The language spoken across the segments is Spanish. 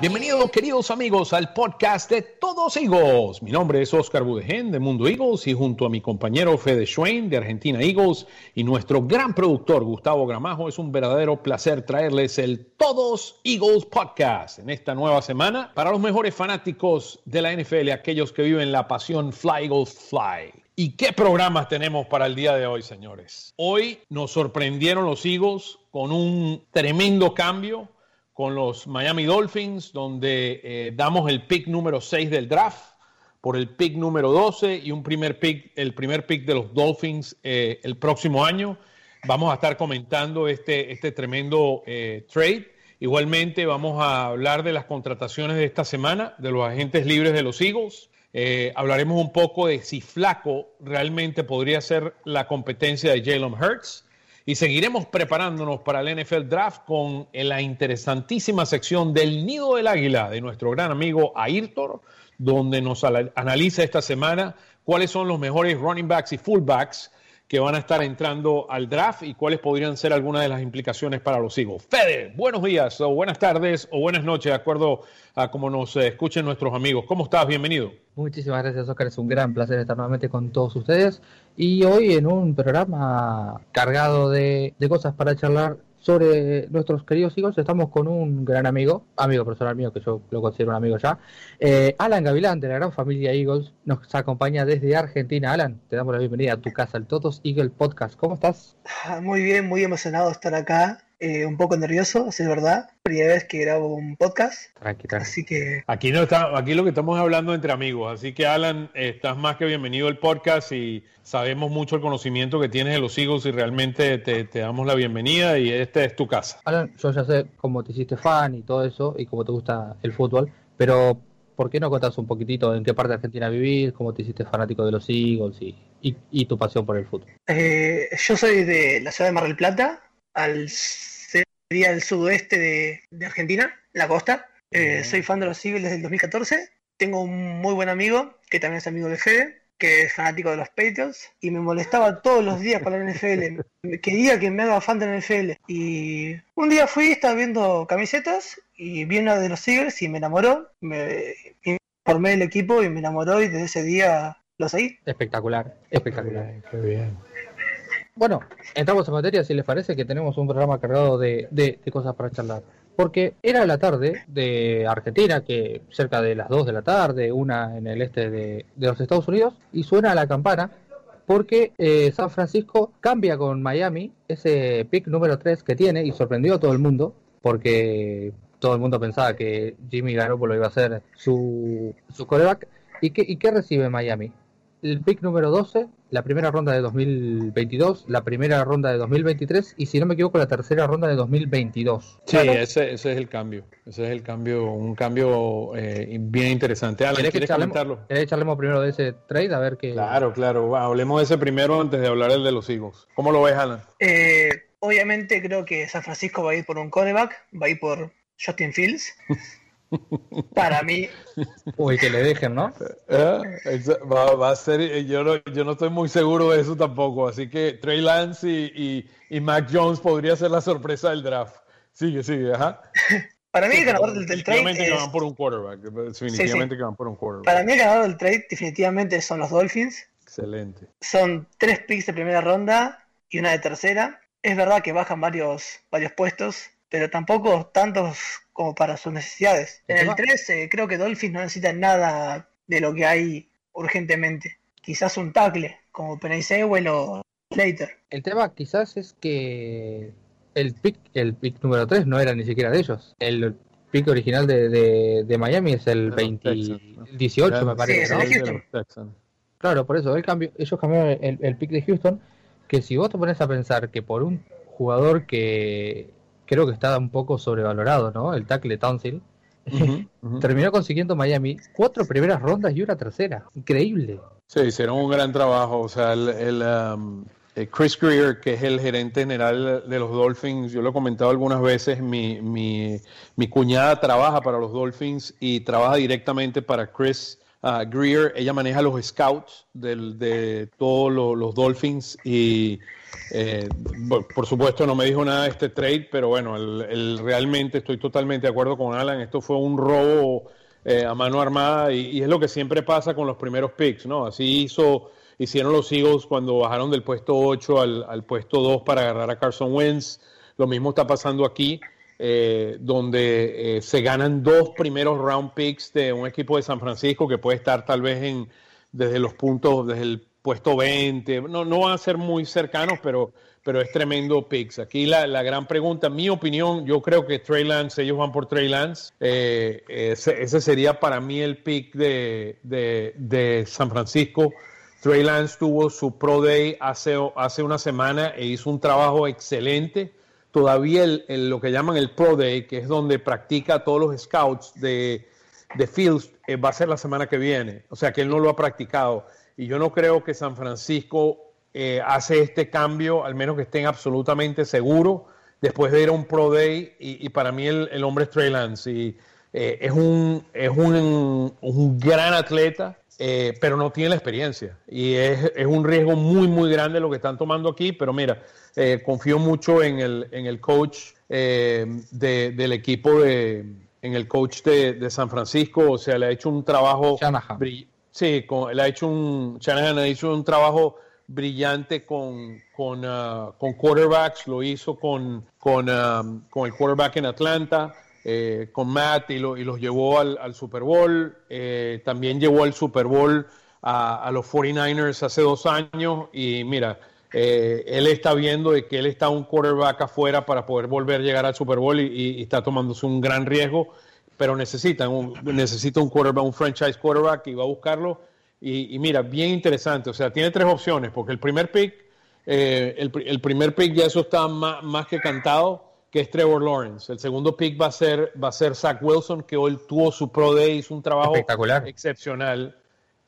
Bienvenidos queridos amigos al podcast de Todos Eagles. Mi nombre es Oscar Budegen de Mundo Eagles y junto a mi compañero Fede Schwein de Argentina Eagles y nuestro gran productor Gustavo Gramajo es un verdadero placer traerles el Todos Eagles podcast en esta nueva semana para los mejores fanáticos de la NFL, aquellos que viven la pasión Fly Eagles Fly. ¿Y qué programas tenemos para el día de hoy, señores? Hoy nos sorprendieron los Eagles con un tremendo cambio con los Miami Dolphins, donde eh, damos el pick número 6 del draft por el pick número 12 y un primer pick, el primer pick de los Dolphins eh, el próximo año. Vamos a estar comentando este, este tremendo eh, trade. Igualmente vamos a hablar de las contrataciones de esta semana, de los agentes libres de los Eagles. hablaremos un poco de si Flaco realmente podría ser la competencia de Jalen Hurts y seguiremos preparándonos para el NFL Draft con la interesantísima sección del Nido del Águila de nuestro gran amigo Ayrton, donde nos analiza esta semana cuáles son los mejores running backs y fullbacks que van a estar entrando al draft y cuáles podrían ser algunas de las implicaciones para los Eagles. Fede, buenos días o buenas tardes o buenas noches, de acuerdo a cómo nos eh, escuchen nuestros amigos. ¿Cómo estás? Bienvenido. Muchísimas gracias, Oscar. Es un gran placer estar nuevamente con todos ustedes. Y hoy en un programa cargado de, de cosas para charlar sobre nuestros queridos hijos, estamos con un gran amigo, amigo personal mío, que yo lo considero un amigo ya, eh, Alan Gavilán, de la gran familia Eagles, nos acompaña desde Argentina. Alan, te damos la bienvenida a tu casa, el Totos Eagle Podcast. ¿Cómo estás? Ah, muy bien, muy emocionado de estar acá. Eh, un poco nervioso, es verdad. Primera vez que grabo un podcast. Tranqui, Así que. Aquí, no está, aquí lo que estamos hablando entre amigos. Así que, Alan, estás más que bienvenido al podcast y sabemos mucho el conocimiento que tienes de los Eagles y realmente te, te damos la bienvenida y esta es tu casa. Alan, yo ya sé cómo te hiciste fan y todo eso y cómo te gusta el fútbol, pero ¿por qué no contás un poquitito en qué parte de Argentina vivís, cómo te hiciste fanático de los Eagles y, y, y tu pasión por el fútbol? Eh, yo soy de la ciudad de Mar del Plata, al sería el sudoeste de, de Argentina, la costa. Eh, soy fan de los Eagles desde el 2014. Tengo un muy buen amigo, que también es amigo de Fede, que es fanático de los Patriots, y me molestaba todos los días con la NFL. Quería que me haga fan de la NFL. Y un día fui, estaba viendo camisetas, y vi una de los Eagles y me enamoró. Me formé el equipo y me enamoró, y desde ese día lo seguí. Espectacular, espectacular. Qué bien. Bueno, entramos en materia, si les parece que tenemos un programa cargado de, de, cosas para charlar. Porque era la tarde de Argentina, que cerca de las 2 de la tarde, una en el este de, de los Estados Unidos, y suena la campana porque eh, San Francisco cambia con Miami ese pick número 3 que tiene y sorprendió a todo el mundo porque todo el mundo pensaba que Jimmy Garoppolo iba a ser su, su coreback. ¿Y qué, ¿Y qué recibe Miami? El pick número 12, la primera ronda de 2022, la primera ronda de 2023 y si no me equivoco la tercera ronda de 2022. Sí, ese, ese es el cambio, ese es el cambio, un cambio eh, bien interesante. Alan, ¿quieres, ¿quieres comentarlo? ¿Querés charlemos primero de ese trade? A ver qué... Claro, claro, hablemos de ese primero antes de hablar del de los Eagles. ¿Cómo lo ves, Alan? Eh, obviamente creo que San Francisco va a ir por un coreback, va a ir por Justin Fields. Para mí. Uy, que le dejen, ¿no? Eh, va, va, a ser. Yo no, yo no estoy muy seguro de eso tampoco. Así que Trey Lance y, y, y Mac Jones podría ser la sorpresa del draft. Sigue, sigue, ajá. Para mí, el ganador del, del trade. Definitivamente es... que van por un quarterback. Definitivamente sí, sí. que van por un quarterback. Para mí, el ganador del trade, definitivamente son los Dolphins. Excelente. Son tres picks de primera ronda y una de tercera. Es verdad que bajan varios, varios puestos, pero tampoco tantos como para sus necesidades. En el 13 creo que Dolphins no necesita nada de lo que hay urgentemente. Quizás un tackle, como Penny o Slater. El tema quizás es que el pick, el pick número 3 no era ni siquiera de ellos. El pick original de, de, de Miami es el 20, 18 me parece. Sí, es el ¿no? Claro, por eso el cambio, ellos cambiaron el, el pick de Houston, que si vos te pones a pensar que por un jugador que creo que está un poco sobrevalorado, ¿no? El tackle Townsend. Uh -huh, uh -huh. Terminó consiguiendo Miami cuatro primeras rondas y una tercera. Increíble. Sí, hicieron un gran trabajo. O sea, el, el, um, el, Chris Greer, que es el gerente general de los Dolphins, yo lo he comentado algunas veces, mi, mi, mi cuñada trabaja para los Dolphins y trabaja directamente para Chris uh, Greer, ella maneja los scouts del, de todos los, Dolphins y eh, por, supuesto no me dijo nada de este trade, pero bueno, el, realmente estoy totalmente de acuerdo con Alan, esto fue un robo eh, a mano armada y, y, es lo que siempre pasa con los primeros picks, ¿no? Así hizo, hicieron los Eagles cuando bajaron del puesto 8 al, al puesto 2 para agarrar a Carson Wentz, lo mismo está pasando aquí. Eh, donde eh, se ganan dos primeros round picks de un equipo de San Francisco que puede estar tal vez en desde los puntos, desde el puesto 20, no, no van a ser muy cercanos, pero, pero es tremendo picks. Aquí la, la gran pregunta, mi opinión, yo creo que Trey Lance, ellos van por Trey Lance, eh, ese, ese, sería para mí el pick de, de, de San Francisco. Trey Lance tuvo su Pro Day hace, hace una semana e hizo un trabajo excelente todavía el, lo que llaman el Pro Day, que es donde practica todos los scouts de, de Fields, eh, va a ser la semana que viene. O sea que él no lo ha practicado. Y yo no creo que San Francisco eh, hace este cambio, al menos que estén absolutamente seguros, después de ir a un Pro Day. Y, y para mí el, el, hombre es Trey Lance. Y, eh, es, un, es un, un gran atleta. Eh, pero no tiene la experiencia. Y es, es, un riesgo muy, muy grande lo que están tomando aquí. Pero mira, eh, confío mucho en el, en el coach eh, de, del equipo de, en el coach de, de, San Francisco. O sea, le ha hecho un trabajo. Sí, con, le ha hecho un. Shanahan ha hecho un trabajo brillante con, con, uh, con quarterbacks. Lo hizo con, con, um, con el quarterback en Atlanta eh, con Matt y, lo, y, los llevó al, Super Bowl. Eh, también llevó al Super Bowl a, los 49ers hace dos años y mira, eh, él está viendo de que él está un quarterback afuera para poder volver a llegar al Super Bowl y, está tomándose un gran riesgo, pero necesita un, necesita un quarterback, un franchise quarterback y va a buscarlo. Y, mira, bien interesante, o sea, tiene tres opciones, porque el primer pick, eh, el, el, primer pick ya eso está más que cantado, que es Trevor Lawrence. El segundo pick va a ser, va a ser Zach Wilson, que hoy tuvo su Pro Day, hizo un trabajo excepcional.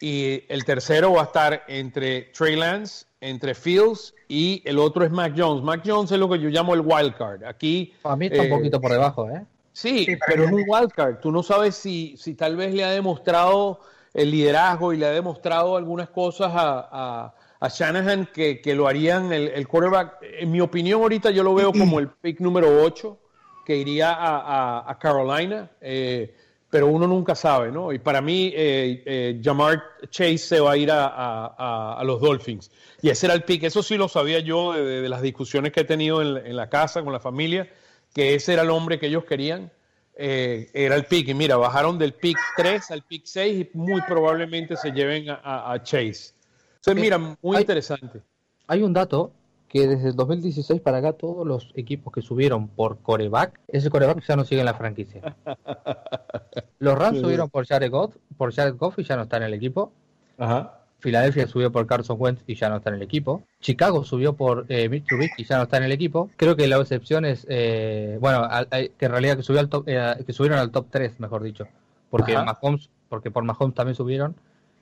Y el tercero va a estar entre Trey Lance, entre Fields y el otro es Mac Jones. Mac Jones es lo que yo llamo el wild card. Aquí. A mí está eh, un poquito por debajo, ¿eh? Sí, sí pero es un wild card. Tú no sabes si, si tal vez le ha demostrado el liderazgo y le ha demostrado algunas cosas a, a a Shanahan que, que lo harían el, el, quarterback. En mi opinión, ahorita yo lo veo como el pick número 8 que iría a, a, a Carolina, eh, pero uno nunca sabe, ¿no? Y para mí, eh, eh, Jamar Chase se va a ir a, los Dolphins. Y ese era el pick, eso sí lo sabía yo de, de las discusiones que he tenido en, en, la casa con la familia, que ese era el hombre que ellos querían. era el pick, y mira, bajaron del pick 3 al pick 6 y muy probablemente se lleven a Chase. Se mira muy hay, interesante. Hay un dato que desde el 2016 para acá todos los equipos que subieron por coreback, ese coreback ya no sigue en la franquicia. Los Rams subieron por Jared Goff, por Jared Goff y ya no está en el equipo. Ajá. Filadelfia subió por Carson Wentz y ya no está en el equipo. Chicago subió por eh, Mitch Trubisky y ya no está en el equipo. Creo que la excepción es, eh, bueno, a, a, que en realidad que, subió al top, eh, que subieron al top 3, mejor dicho. Porque Mahomes, porque por Mahomes también subieron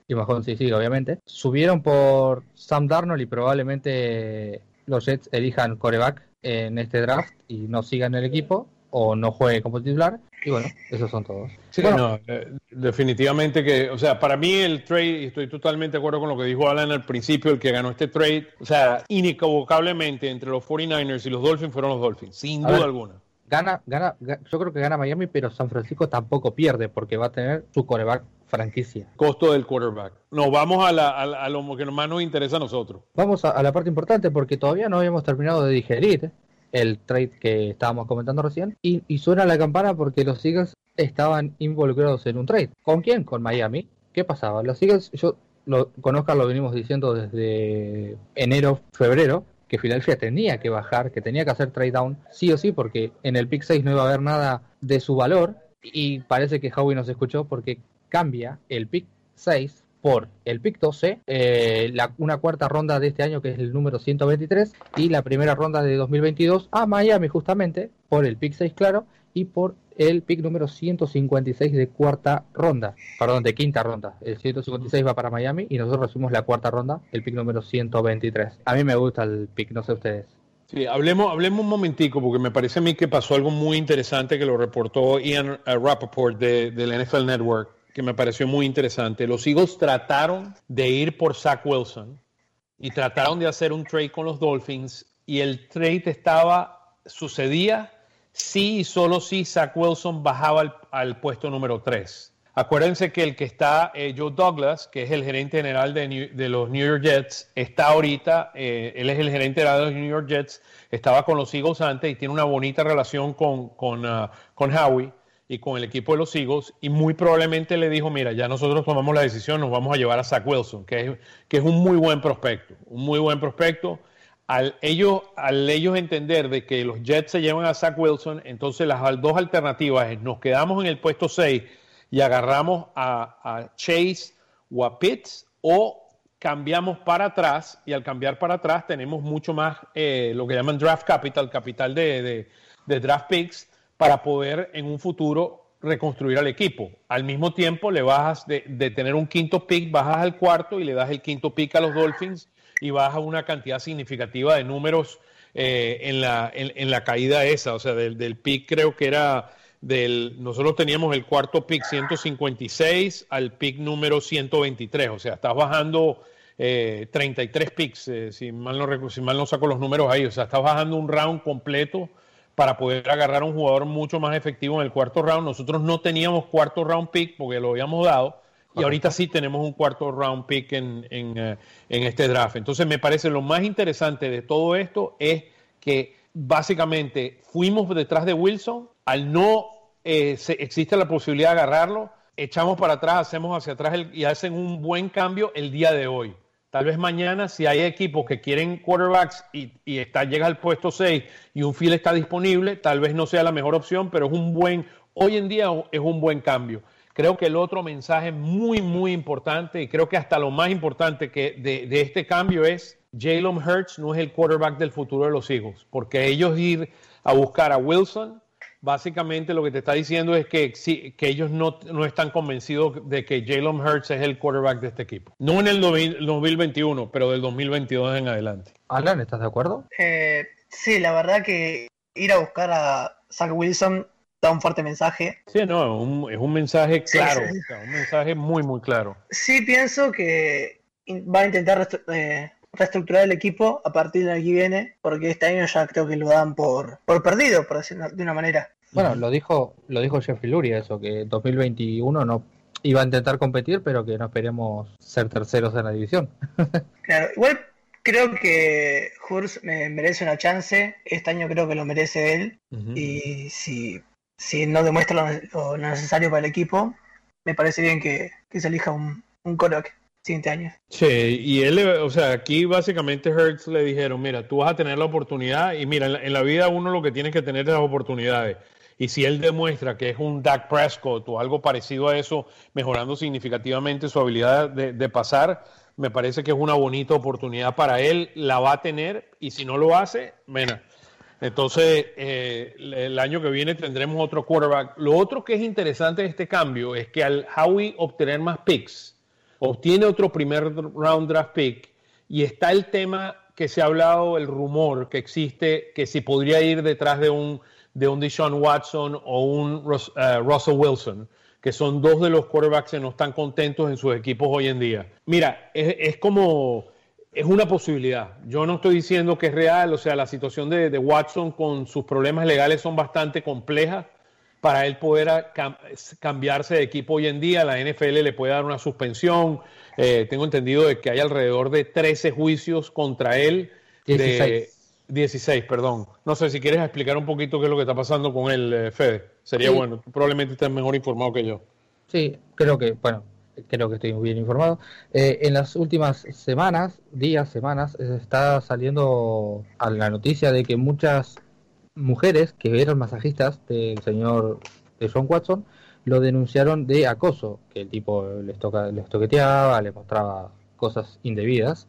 y Mahomes sí, sí, obviamente. Subieron por Sam Darnold y probablemente los Jets elijan coreback en este draft y no sigan el equipo o no juegue como titular. Y bueno, esos son todos. Sí, bueno, no, eh, definitivamente que, o sea, para mí el trade, y estoy totalmente de acuerdo con lo que dijo Alan al principio, el que ganó este trade, o sea, inequivocablemente entre los 49ers y los Dolphins fueron los Dolphins, sin duda ver, alguna. Gana, gana, yo creo que gana Miami, pero San Francisco tampoco pierde porque va a tener su coreback franquicia. Costo del quarterback. Nos vamos a, la, a, a, lo que más nos interesa a nosotros. Vamos a, a, la parte importante porque todavía no habíamos terminado de digerir el trade que estábamos comentando recién y, y suena la campana porque los Eagles estaban involucrados en un trade. ¿Con quién? Con Miami. ¿Qué pasaba? Los Eagles, yo lo conozco, lo venimos diciendo desde enero, febrero, que Filadelfia tenía que bajar, que tenía que hacer trade down, sí o sí, porque en el pick 6 no iba a haber nada de su valor. Y parece que Howie nos escuchó porque cambia el pick 6 por el pick 12, eh, la, una cuarta ronda de este año que es el número 123 y la primera ronda de 2022 a Miami justamente por el pick 6 claro y por el pick número 156 de cuarta ronda, perdón, de quinta ronda. El 156 va para Miami y nosotros recibimos la cuarta ronda, el pick número 123. A mí me gusta el pick, no sé ustedes. Sí, hablemos, hablemos un momentico, porque me parece a mí que pasó algo muy interesante que lo reportó Ian uh, Rappaport de, del NFL Network que me pareció muy interesante. Los Eagles trataron de ir por Zach Wilson y trataron de hacer un trade con los Dolphins y el trade estaba, sucedía si y solo si Zach Wilson bajaba al, puesto número 3. Acuérdense que el que está, eh, Joe Douglas, que es el gerente general de, los New York Jets, está ahorita, eh, él es el gerente general de los New York Jets, estaba con los Eagles antes y tiene una bonita relación con, con, uh, con Howie y con el equipo de los Eagles y muy probablemente le dijo, mira, ya nosotros tomamos la decisión, nos vamos a llevar a Zach Wilson, que es, que es un muy buen prospecto, un muy buen prospecto. Al ellos, al ellos entender de que los Jets se llevan a Zach Wilson, entonces las dos alternativas es nos quedamos en el puesto 6 y agarramos a, Chase o a Pitts o cambiamos para atrás y al cambiar para atrás tenemos mucho más eh, lo que llaman draft capital, capital de, draft picks para poder en un futuro reconstruir al equipo. Al mismo tiempo le bajas de, tener un quinto pick, bajas al cuarto y le das el quinto pick a los Dolphins y bajas una cantidad significativa de números eh, en, la, en, la caída esa. O sea, del, del pick creo que era del, nosotros teníamos el cuarto pick 156 al pick número 123, o sea, estás bajando 33 eh, picks, eh, si, mal no, si mal no saco los números ahí, o sea, estás bajando un round completo para poder agarrar a un jugador mucho más efectivo en el cuarto round. Nosotros no teníamos cuarto round pick porque lo habíamos dado. Y ahorita sí tenemos un cuarto round pick en, en, eh, en este draft. Entonces me parece lo más interesante de todo esto es que básicamente fuimos detrás de Wilson, al no eh, existe la posibilidad de agarrarlo, echamos para atrás, hacemos hacia atrás y hacen un buen cambio el día de hoy. Tal vez mañana, si hay equipos que quieren quarterbacks y, está, llega al puesto 6 y un field está disponible, tal vez no sea la mejor opción, pero es un buen, hoy en día es un buen cambio. Creo que el otro mensaje muy, muy importante, y creo que hasta lo más importante que de, de este cambio es, Jalen Hurts no es el quarterback del futuro de los Eagles, porque ellos ir a buscar a Wilson, básicamente lo que te está diciendo es que, que ellos no, no, están convencidos de que Jalen Hurts es el quarterback de este equipo. No en el 2021, pero del 2022 en adelante. Alan, ¿estás de acuerdo? Eh, sí, la verdad que ir a buscar a Zach Wilson da un fuerte mensaje. Sí, no, es un mensaje claro, un mensaje muy, muy claro. Sí, pienso que va a intentar eh, reestructurar el equipo a partir del año que viene, porque este año ya creo que lo dan por, por perdido, por decirlo de una manera. Bueno, lo dijo, lo dijo Jeffrey Lurie eso, que 2021 no iba a intentar competir, pero que no esperemos ser terceros en la división. claro, igual creo que Hurst me merece una chance, este año creo que lo merece él, y si, si no demuestra lo, necesario para el equipo, me parece bien que, se elija un, un siguiente año. Sí, y él, o sea, aquí básicamente Hertz le dijeron, mira, tú vas a tener la oportunidad y mira, en la, vida uno lo que tiene que tener es las oportunidades. Y si él demuestra que es un Dak Prescott o algo parecido a eso, mejorando significativamente su habilidad de, pasar, me parece que es una bonita oportunidad para él, la va a tener y si no lo hace, mira. Entonces, eh, el año que viene tendremos otro quarterback. Lo otro que es interesante de este cambio es que al Howie obtener más picks, obtiene otro primer round draft pick y está el tema que se ha hablado, el rumor que existe, que si podría ir detrás de un, de un Deshaun Watson o un eh, Russell Wilson, que son dos de los quarterbacks que no están contentos en sus equipos hoy en día. Mira, es, como, es una posibilidad. Yo no estoy diciendo que es real, o sea, la situación de, de Watson con sus problemas legales son bastante complejas para él poder cambiarse de equipo hoy en día. La NFL le puede dar una suspensión. Eh, tengo entendido de que hay alrededor de 13 juicios contra él. 16. 16, perdón. No sé si quieres explicar un poquito qué es lo que está pasando con él, eh, Fede. Sería bueno. Probablemente estés mejor informado que yo. Sí, creo que, bueno, creo que estoy bien informado. Eh, en las últimas semanas, días, semanas, está saliendo a la noticia de que muchas mujeres que eran masajistas del señor de John Watson lo denunciaron de acoso, que el tipo les, toca, les toqueteaba, les mostraba cosas indebidas.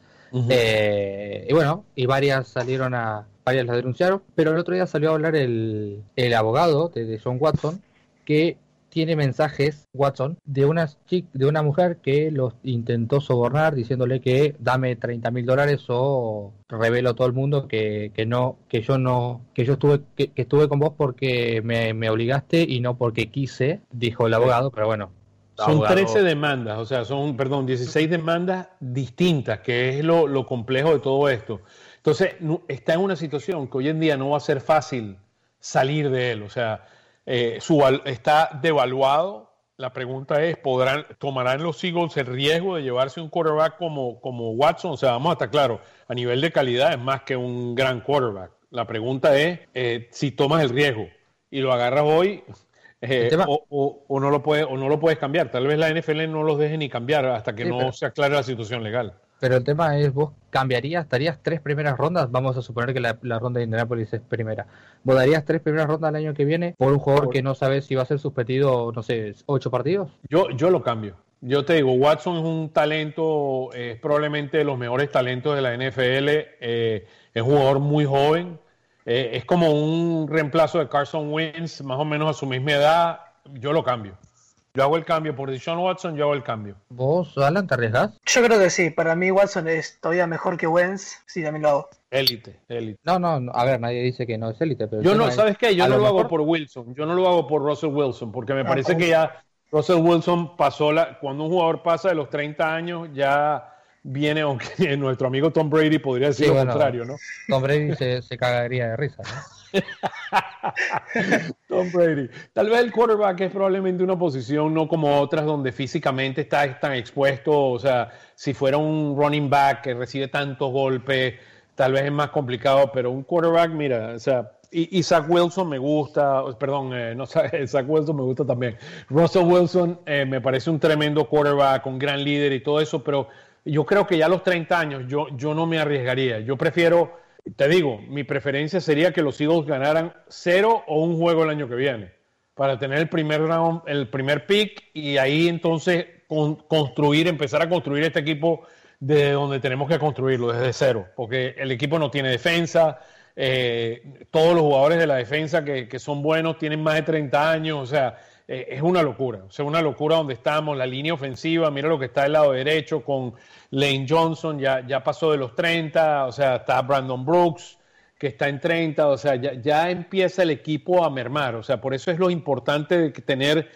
Eh, y bueno, y varias salieron a, varias las denunciaron, pero el otro día salió a hablar el, el abogado de, de John Watson que tiene mensajes, Watson, de una, de una mujer que los intentó sobornar diciéndole que dame 30 mil dólares o revelo a todo el mundo que, que no, que yo no, que yo estuve, que, estuve con vos porque me, obligaste y no porque quise, dijo el abogado, pero bueno, Son abogado. 13 demandas, o sea, son, perdón, 16 demandas distintas, que es lo, lo complejo de todo esto. Entonces, está en una situación que hoy en día no va a ser fácil salir de él. O sea, eh, su está devaluado. La pregunta es, ¿podrán, ¿tomarán los Eagles el riesgo de llevarse un quarterback como, como Watson? O sea, vamos a estar claro, a nivel de calidad es más que un gran quarterback. La pregunta es eh, si tomas el riesgo y lo agarras hoy eh, o, o- o no lo puedes, o no lo puedes cambiar. Tal vez la NFL no los deje ni cambiar hasta que Sí, no pero- se aclare la situación legal. Pero el tema es, vos cambiarías, darías tres primeras rondas, vamos a suponer que la, la ronda de Indianapolis es primera. ¿Vos darías tres primeras rondas el año que viene por un jugador Por- que no sabes si va a ser suspendido, no sé, ocho partidos? Yo, yo lo cambio. Yo te digo, Watson es un talento, es probablemente de los mejores talentos de la NFL. eh, es un jugador muy joven. eh, es como un reemplazo de Carson Wentz, más o menos a su misma edad. Yo lo cambio. Yo hago el cambio por Deshaun Watson, yo hago el cambio. ¿Vos, Alan, te arriesgás? Yo creo que sí, para mí Watson es todavía mejor que Wentz, sí, también lo hago. Élite, élite. No, no, no, a ver, nadie dice que no es élite, pero Yo no, es, ¿sabes qué? Yo no lo, hago por Wilson, yo no lo hago por Russell Wilson, porque me Ah, parece que ya Russell Wilson pasó la, cuando un jugador pasa de los 30 años, ya viene, aunque nuestro amigo Tom Brady podría decir Sí, lo bueno. contrario, ¿no? Tom Brady se, se cagaría de risa, ¿no? Tom Brady. Tal vez el quarterback es probablemente una posición no como otras donde físicamente está tan expuesto. O sea, si fuera un running back que recibe tantos golpes, tal vez es más complicado, pero un quarterback, mira, o sea, y, Zach Wilson me gusta, perdón, eh, no Zach Wilson me gusta también. Russell Wilson eh, me parece un tremendo quarterback, un gran líder y todo eso, pero yo creo que ya a los 30 años yo, yo no me arriesgaría. Yo prefiero, te digo, mi preferencia sería que los Eagles ganaran cero o un juego el año que viene para tener el primer round, el primer pick y ahí entonces con- construir, empezar a construir este equipo de donde tenemos que construirlo, desde cero, porque el equipo no tiene defensa, eh, todos los jugadores de la defensa que, que son buenos tienen más de 30 años, o sea, eh, es una locura, o sea, una locura donde estamos, la línea ofensiva, mira lo que está del lado derecho con Lane Johnson, ya, ya pasó de los 30, o sea, está Brandon Brooks, que está en 30, o sea, ya, ya empieza el equipo a mermar, o sea, por eso es lo importante de tener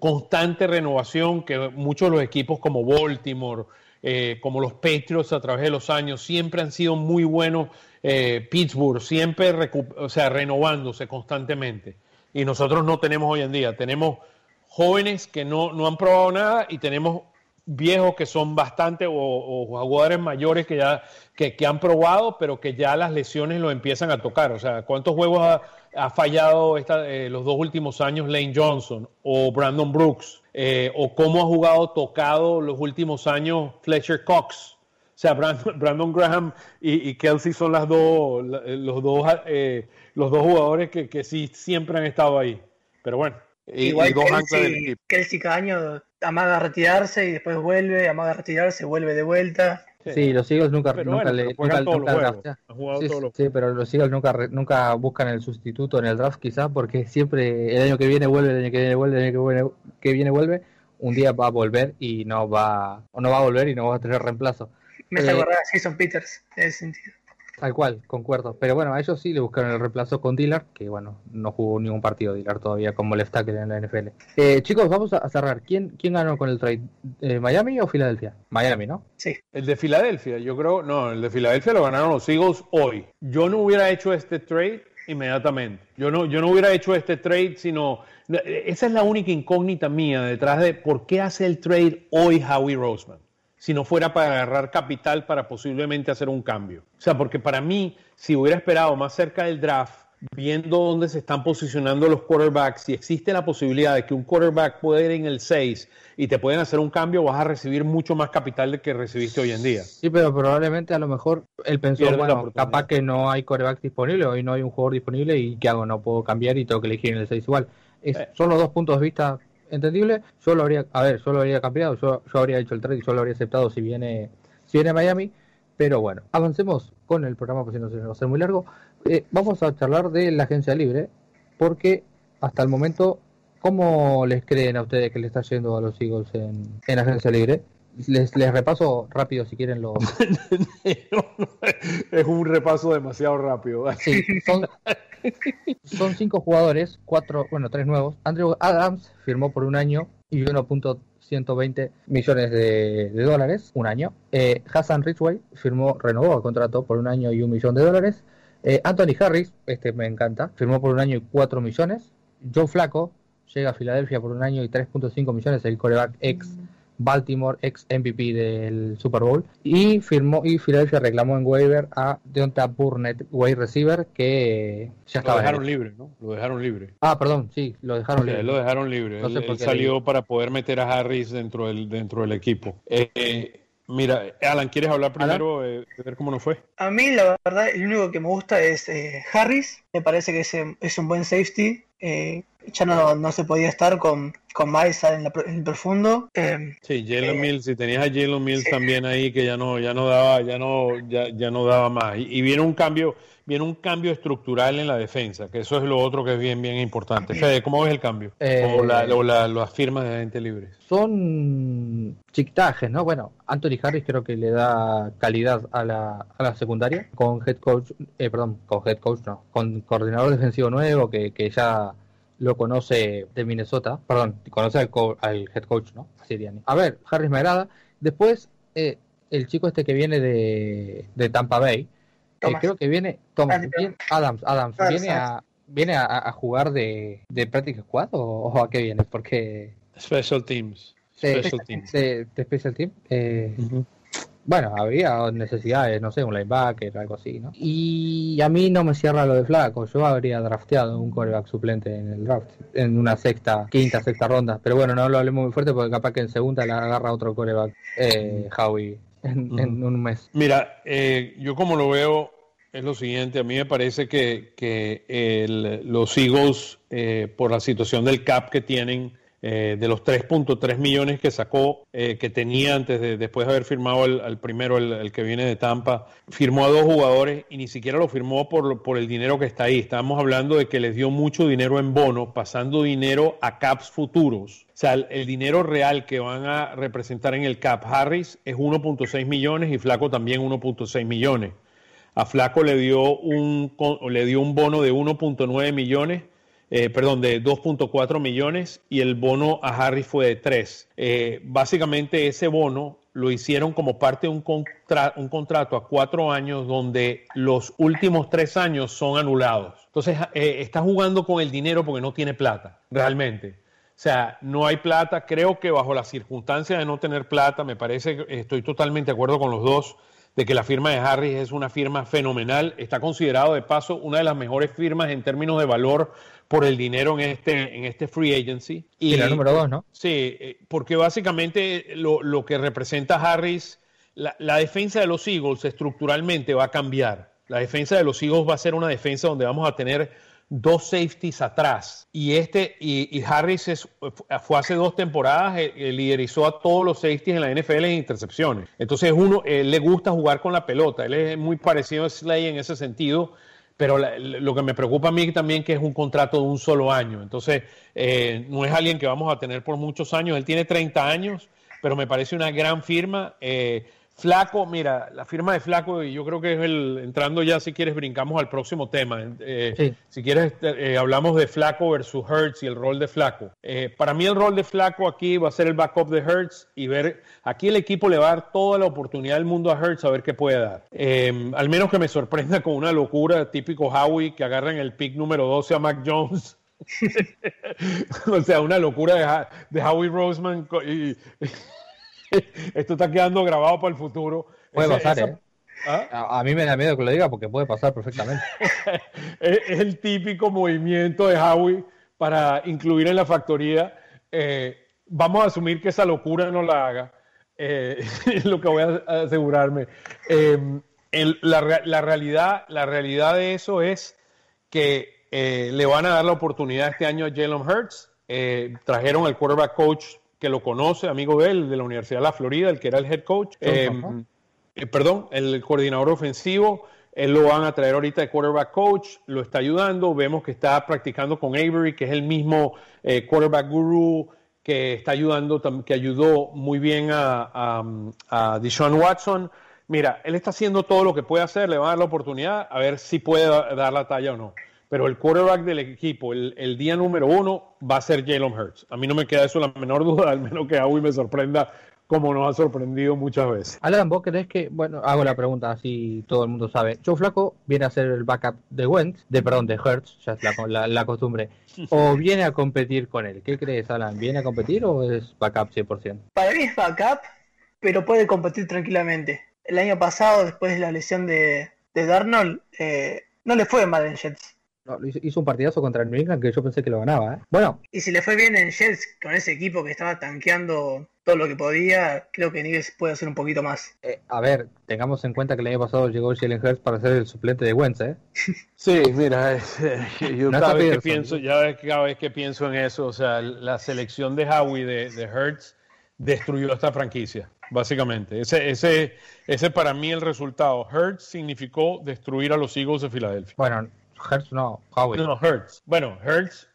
constante renovación, que muchos de los equipos como Baltimore, eh, como los Patriots a través de los años, siempre han sido muy buenos, eh, Pittsburgh, siempre o sea, renovándose constantemente. Y nosotros no tenemos hoy en día, tenemos jóvenes que no, no han probado nada y tenemos viejos que son bastante o, jugadores mayores que ya que, que han probado pero que ya las lesiones lo empiezan a tocar. O sea cuántos juegos ha, ha fallado esta, eh, los dos últimos años Lane Johnson o Brandon Brooks eh, o cómo ha jugado tocado los últimos años Fletcher Cox sea, Brandon, Brandon Graham y, y Kelsey son las dos, la- los, dos eh, los dos jugadores que, que sí siempre han estado ahí. Pero bueno, y, Igual y dos anclas del Kelsey, equipo. Kelsey cada año amaga a retirarse y después vuelve, amaga a retirarse, vuelve de vuelta. Sí, los Eagles nunca, Pero nunca bueno, le nunca, todos nunca los juegos. jugado Sí, todos los sí, pero los Eagles nunca, nunca buscan el sustituto en el draft quizás porque siempre el año que viene vuelve, el año que viene vuelve, el año que viene, que viene vuelve, un día va a volver y no va, o no va a volver y no va a tener reemplazo. Me hace Eh, acordar a Jason Peters en ese sentido. Tal cual, concuerdo. Pero bueno, a ellos sí le buscaron el reemplazo con Dillard, que bueno, no jugó ningún partido Dillard todavía como left tackle en la NFL. Eh, chicos, vamos a cerrar. ¿Quién, quién ganó con el trade? Eh, ¿Miami o Filadelfia? Miami, ¿no? Sí. El de Filadelfia, yo creo, no, el de Filadelfia lo ganaron los Eagles hoy. Yo no hubiera hecho este trade inmediatamente. Yo no, yo no hubiera hecho este trade, sino esa es la única incógnita mía detrás de por qué hace el trade hoy Howie Roseman, si no fuera para agarrar capital para posiblemente hacer un cambio. O sea, porque para mí, si hubiera esperado más cerca del draft, viendo dónde se están posicionando los quarterbacks, si existe la posibilidad de que un quarterback pueda ir en el 6 y te pueden hacer un cambio, vas a recibir mucho más capital del que recibiste hoy en día. Sí, pero probablemente a lo mejor él pensó, Pierde bueno, capaz que no hay coreback disponible, hoy no hay un jugador disponible y ¿qué hago? No puedo cambiar y tengo que elegir en el 6 igual. Es, Eh. Son los dos puntos de vista entendibles. Yo lo habría, a ver, yo lo habría cambiado, yo, yo habría hecho el trade, yo lo habría aceptado si viene, si viene a Miami. Pero bueno, avancemos con el programa, porque si no se nos va a hacer muy largo. Eh, vamos a charlar de la agencia libre, porque hasta el momento, ¿cómo les creen a ustedes que le está yendo a los Eagles en, en agencia libre? Les, les repaso rápido si quieren los, es un repaso demasiado rápido. Sí, son, son cinco jugadores, cuatro, bueno, tres nuevos. Andrew Adams firmó por un año y 120 millones de, dólares, un año. Eh, Hassan Ridgway firmó, renovó el contrato por un año y un millón de dólares. Eh, Anthony Harris, este me encanta, firmó por un año y 4 millones. Joe Flaco llega a Filadelfia por un año y 3.5 millones, el coreback ex Baltimore, ex MVP del Super Bowl, y firmó y Philadelphia reclamó en waiver a Deonta Burnett, wide receiver, que ya estaba. Lo dejaron libre, ¿no? Lo dejaron libre. Ah, perdón, sí, lo dejaron libre. Lo dejaron libre. él, salió para poder meter a Harris dentro del, dentro del equipo. Eh, mira, Alan, ¿quieres hablar primero eh, de ver cómo nos fue? A mí, la verdad, el único que me gusta es eh, Harris. Me parece que es, es un buen safety. Eh, ya no, no se podía estar con, con Miles en, el profundo. Eh, sí, Jalen eh, Mills, si tenías a Jalen Mills también ahí que ya no, ya no daba, ya no, ya, ya no daba más. Y, viene un cambio, viene un cambio estructural en la defensa, que eso es lo otro que es bien, bien importante. Fede, ¿cómo ves el cambio? Eh, o, la, las firmas de gente libre. Son chictajes, ¿no? Bueno, Anthony Harris creo que le da calidad a la, a la secundaria con head coach, eh, perdón, con head coach no, con coordinador defensivo nuevo que, que ya lo conoce de Minnesota, perdón, conoce al, head coach, ¿no? Siriani. A ver, Harris me agrada. Después, eh, el chico este que viene de, de Tampa Bay, eh, creo que viene, Thomas, Adams, Adams, viene a viene a, jugar de, de Practice Squad o, a qué viene, porque... Special Teams. Special Teams. De, Special Team. Eh, bueno, había necesidades, no sé, un linebacker, algo así, ¿no? Y a mí no me cierra lo de Flaco. Yo habría drafteado un coreback suplente en el draft, en una sexta, quinta, sexta ronda. Pero bueno, no lo hablemos muy fuerte porque capaz que en segunda le agarra otro coreback, eh, Howie, en, un mes. Mira, eh, yo como lo veo, es lo siguiente, a mí me parece que, que los Eagles, eh, por la situación del cap que tienen, eh, de los 3.3 millones que sacó, eh, que tenía antes de después de haber firmado el, primero, el, que viene de Tampa, firmó a dos jugadores y ni siquiera lo firmó por, por el dinero que está ahí. Estamos hablando de que les dio mucho dinero en bono, pasando dinero a caps futuros. O sea, el, dinero real que van a representar en el cap Harris es 1.6 millones y Flaco también 1.6 millones. A Flaco le dio un, le dio un bono de 1.9 millones eh, perdón, de 2.4 millones y el bono a Harry fue de 3. Eh, básicamente ese bono lo hicieron como parte de un, contrato a cuatro años donde los últimos tres años son anulados. Entonces eh, está jugando con el dinero porque no tiene plata, realmente. O sea, no hay plata. Creo que bajo las circunstancias de no tener plata, me parece estoy totalmente de acuerdo con los dos de que la firma de Harris es una firma fenomenal. Está considerado de paso una de las mejores firmas en términos de valor por el dinero en este, en este free agency. Y la número dos, ¿no? Sí, eh, porque básicamente lo, lo que representa Harris, la, la, defensa de los Eagles estructuralmente va a cambiar. La defensa de los Eagles va a ser una defensa donde vamos a tener dos safeties atrás. Y este y, Harris fue hace dos temporadas, eh, eh, liderizó a todos los safeties en la NFL en intercepciones. Entonces, uno, él le gusta jugar con la pelota. Él es muy parecido a Slay en ese sentido. Pero lo que me preocupa a mí también que es un contrato de un solo año. Entonces, eh, no es alguien que vamos a tener por muchos años. Él tiene 30 años, pero me parece una gran firma. Flaco, mira, la firma de Flaco, y yo creo que es el, entrando ya, si quieres, brincamos al próximo tema. Eh, si quieres, eh, hablamos de Flaco versus Hertz y el rol de Flaco. Eh, para mí el rol de Flaco aquí va a ser el backup de Hertz y ver, aquí el equipo le va a dar toda la oportunidad del mundo a Hertz a ver qué puede dar. al menos que me sorprenda con una locura típico Howie, que agarren el pick número 12 a Mac Jones. o sea, una locura de, de Howie Roseman. Y, Esto está quedando grabado para el futuro. Puede pasar, ¿eh? ¿Ah? A, mí me da miedo que lo diga porque puede pasar perfectamente. es, el típico movimiento de Howie para incluir en la factoría. Eh, vamos a asumir que esa locura no la haga. Eh, es lo que voy a asegurarme. Em, la, realidad, la realidad de eso es que le van a dar la oportunidad este año a Jalen Hurts. trajeron el quarterback coach que lo conoce, amigo de él, de la Universidad de la Florida, el que era el head coach, em, eh, perdón, el coordinador ofensivo, él lo van a traer ahorita de quarterback coach, lo está ayudando, vemos que está practicando con Avery, que es el mismo eh, quarterback guru que está ayudando, que ayudó muy bien a, a, a Deshaun Watson. Mira, él está haciendo todo lo que puede hacer, le va a dar la oportunidad a ver si puede dar la talla o no. Pero el quarterback del equipo, el, el día número uno, va a ser Jalen Hurts. A mí no me queda eso la menor duda, al menos que Howie me sorprenda como nos ha sorprendido muchas veces. Alan, ¿vos crees que, bueno, hago la pregunta así todo el mundo sabe, Joe Flaco viene a ser el backup de Wentz, de perdón, de Hertz, ya es la, la, la costumbre, o viene a competir con él? ¿Qué crees, Alan? ¿Viene a competir o es backup 100%? Para mí es backup, pero puede competir tranquilamente. El año pasado, después de la lesión de, de Darnold, eh, no le fue mal en Jets. No, hizo, hizo un partidazo contra el New England que yo pensé que lo ganaba. ¿eh? Bueno, Y si le fue bien en Jets con ese equipo que estaba tanqueando todo lo que podía, creo que Nigels puede hacer un poquito más. eh, a ver, tengamos en cuenta que el año pasado llegó Jalen Hurts para ser el suplente de Wentz, ¿eh? Sí, mira, es, eh, yo No cada vez que pienso, ya cada vez que pienso en eso, o sea, la selección de Howie de, de Hertz destruyó esta franquicia, básicamente. Ese, ese, ese para mí el resultado. Hertz significó destruir a los Eagles de Filadelfia. Bueno, Hurts no, Howie. No, no, Hertz. Bueno, Hertz,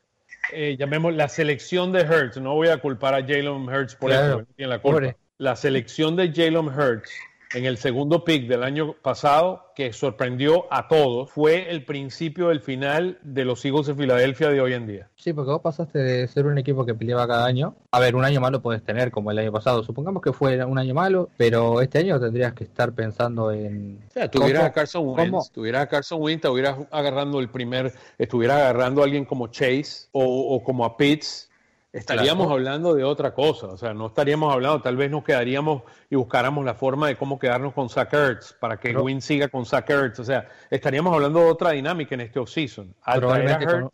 eh, llamemos la selección de Hertz. No voy a culpar a Jalen Hertz por Claro, eso, tiene la culpa. pobre. La selección de Jalen Hurts en el segundo pick del año pasado, que sorprendió a todos, fue el principio del final de los Eagles de Filadelfia de hoy en día. Sí, porque vos pasaste de ser un equipo que peleaba cada año. A ver, un año malo puedes tener como el año pasado. Supongamos que fue un año malo, pero este año tendrías que estar pensando en. O sea, tuvieras a Carson Wentz, tuvieras a Carson Wentz, estuvieras agarrando el primer, estuvieras agarrando a alguien como Chase o, o como a Pitts, estaríamos Claro. hablando de otra cosa. O sea, no estaríamos hablando, tal vez nos quedaríamos y buscáramos la forma de cómo quedarnos con Zach Ertz para que Wentz siga con Zach Ertz. O sea, estaríamos hablando de otra dinámica en este offseason. Probablemente con,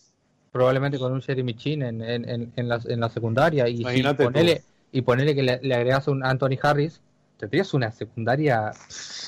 probablemente con un Jeremy Chin en, en, en, en la, en la secundaria. Y si Imagínate tú. ponele, y ponele que le, le agregas un Anthony Harris, tendrías una secundaria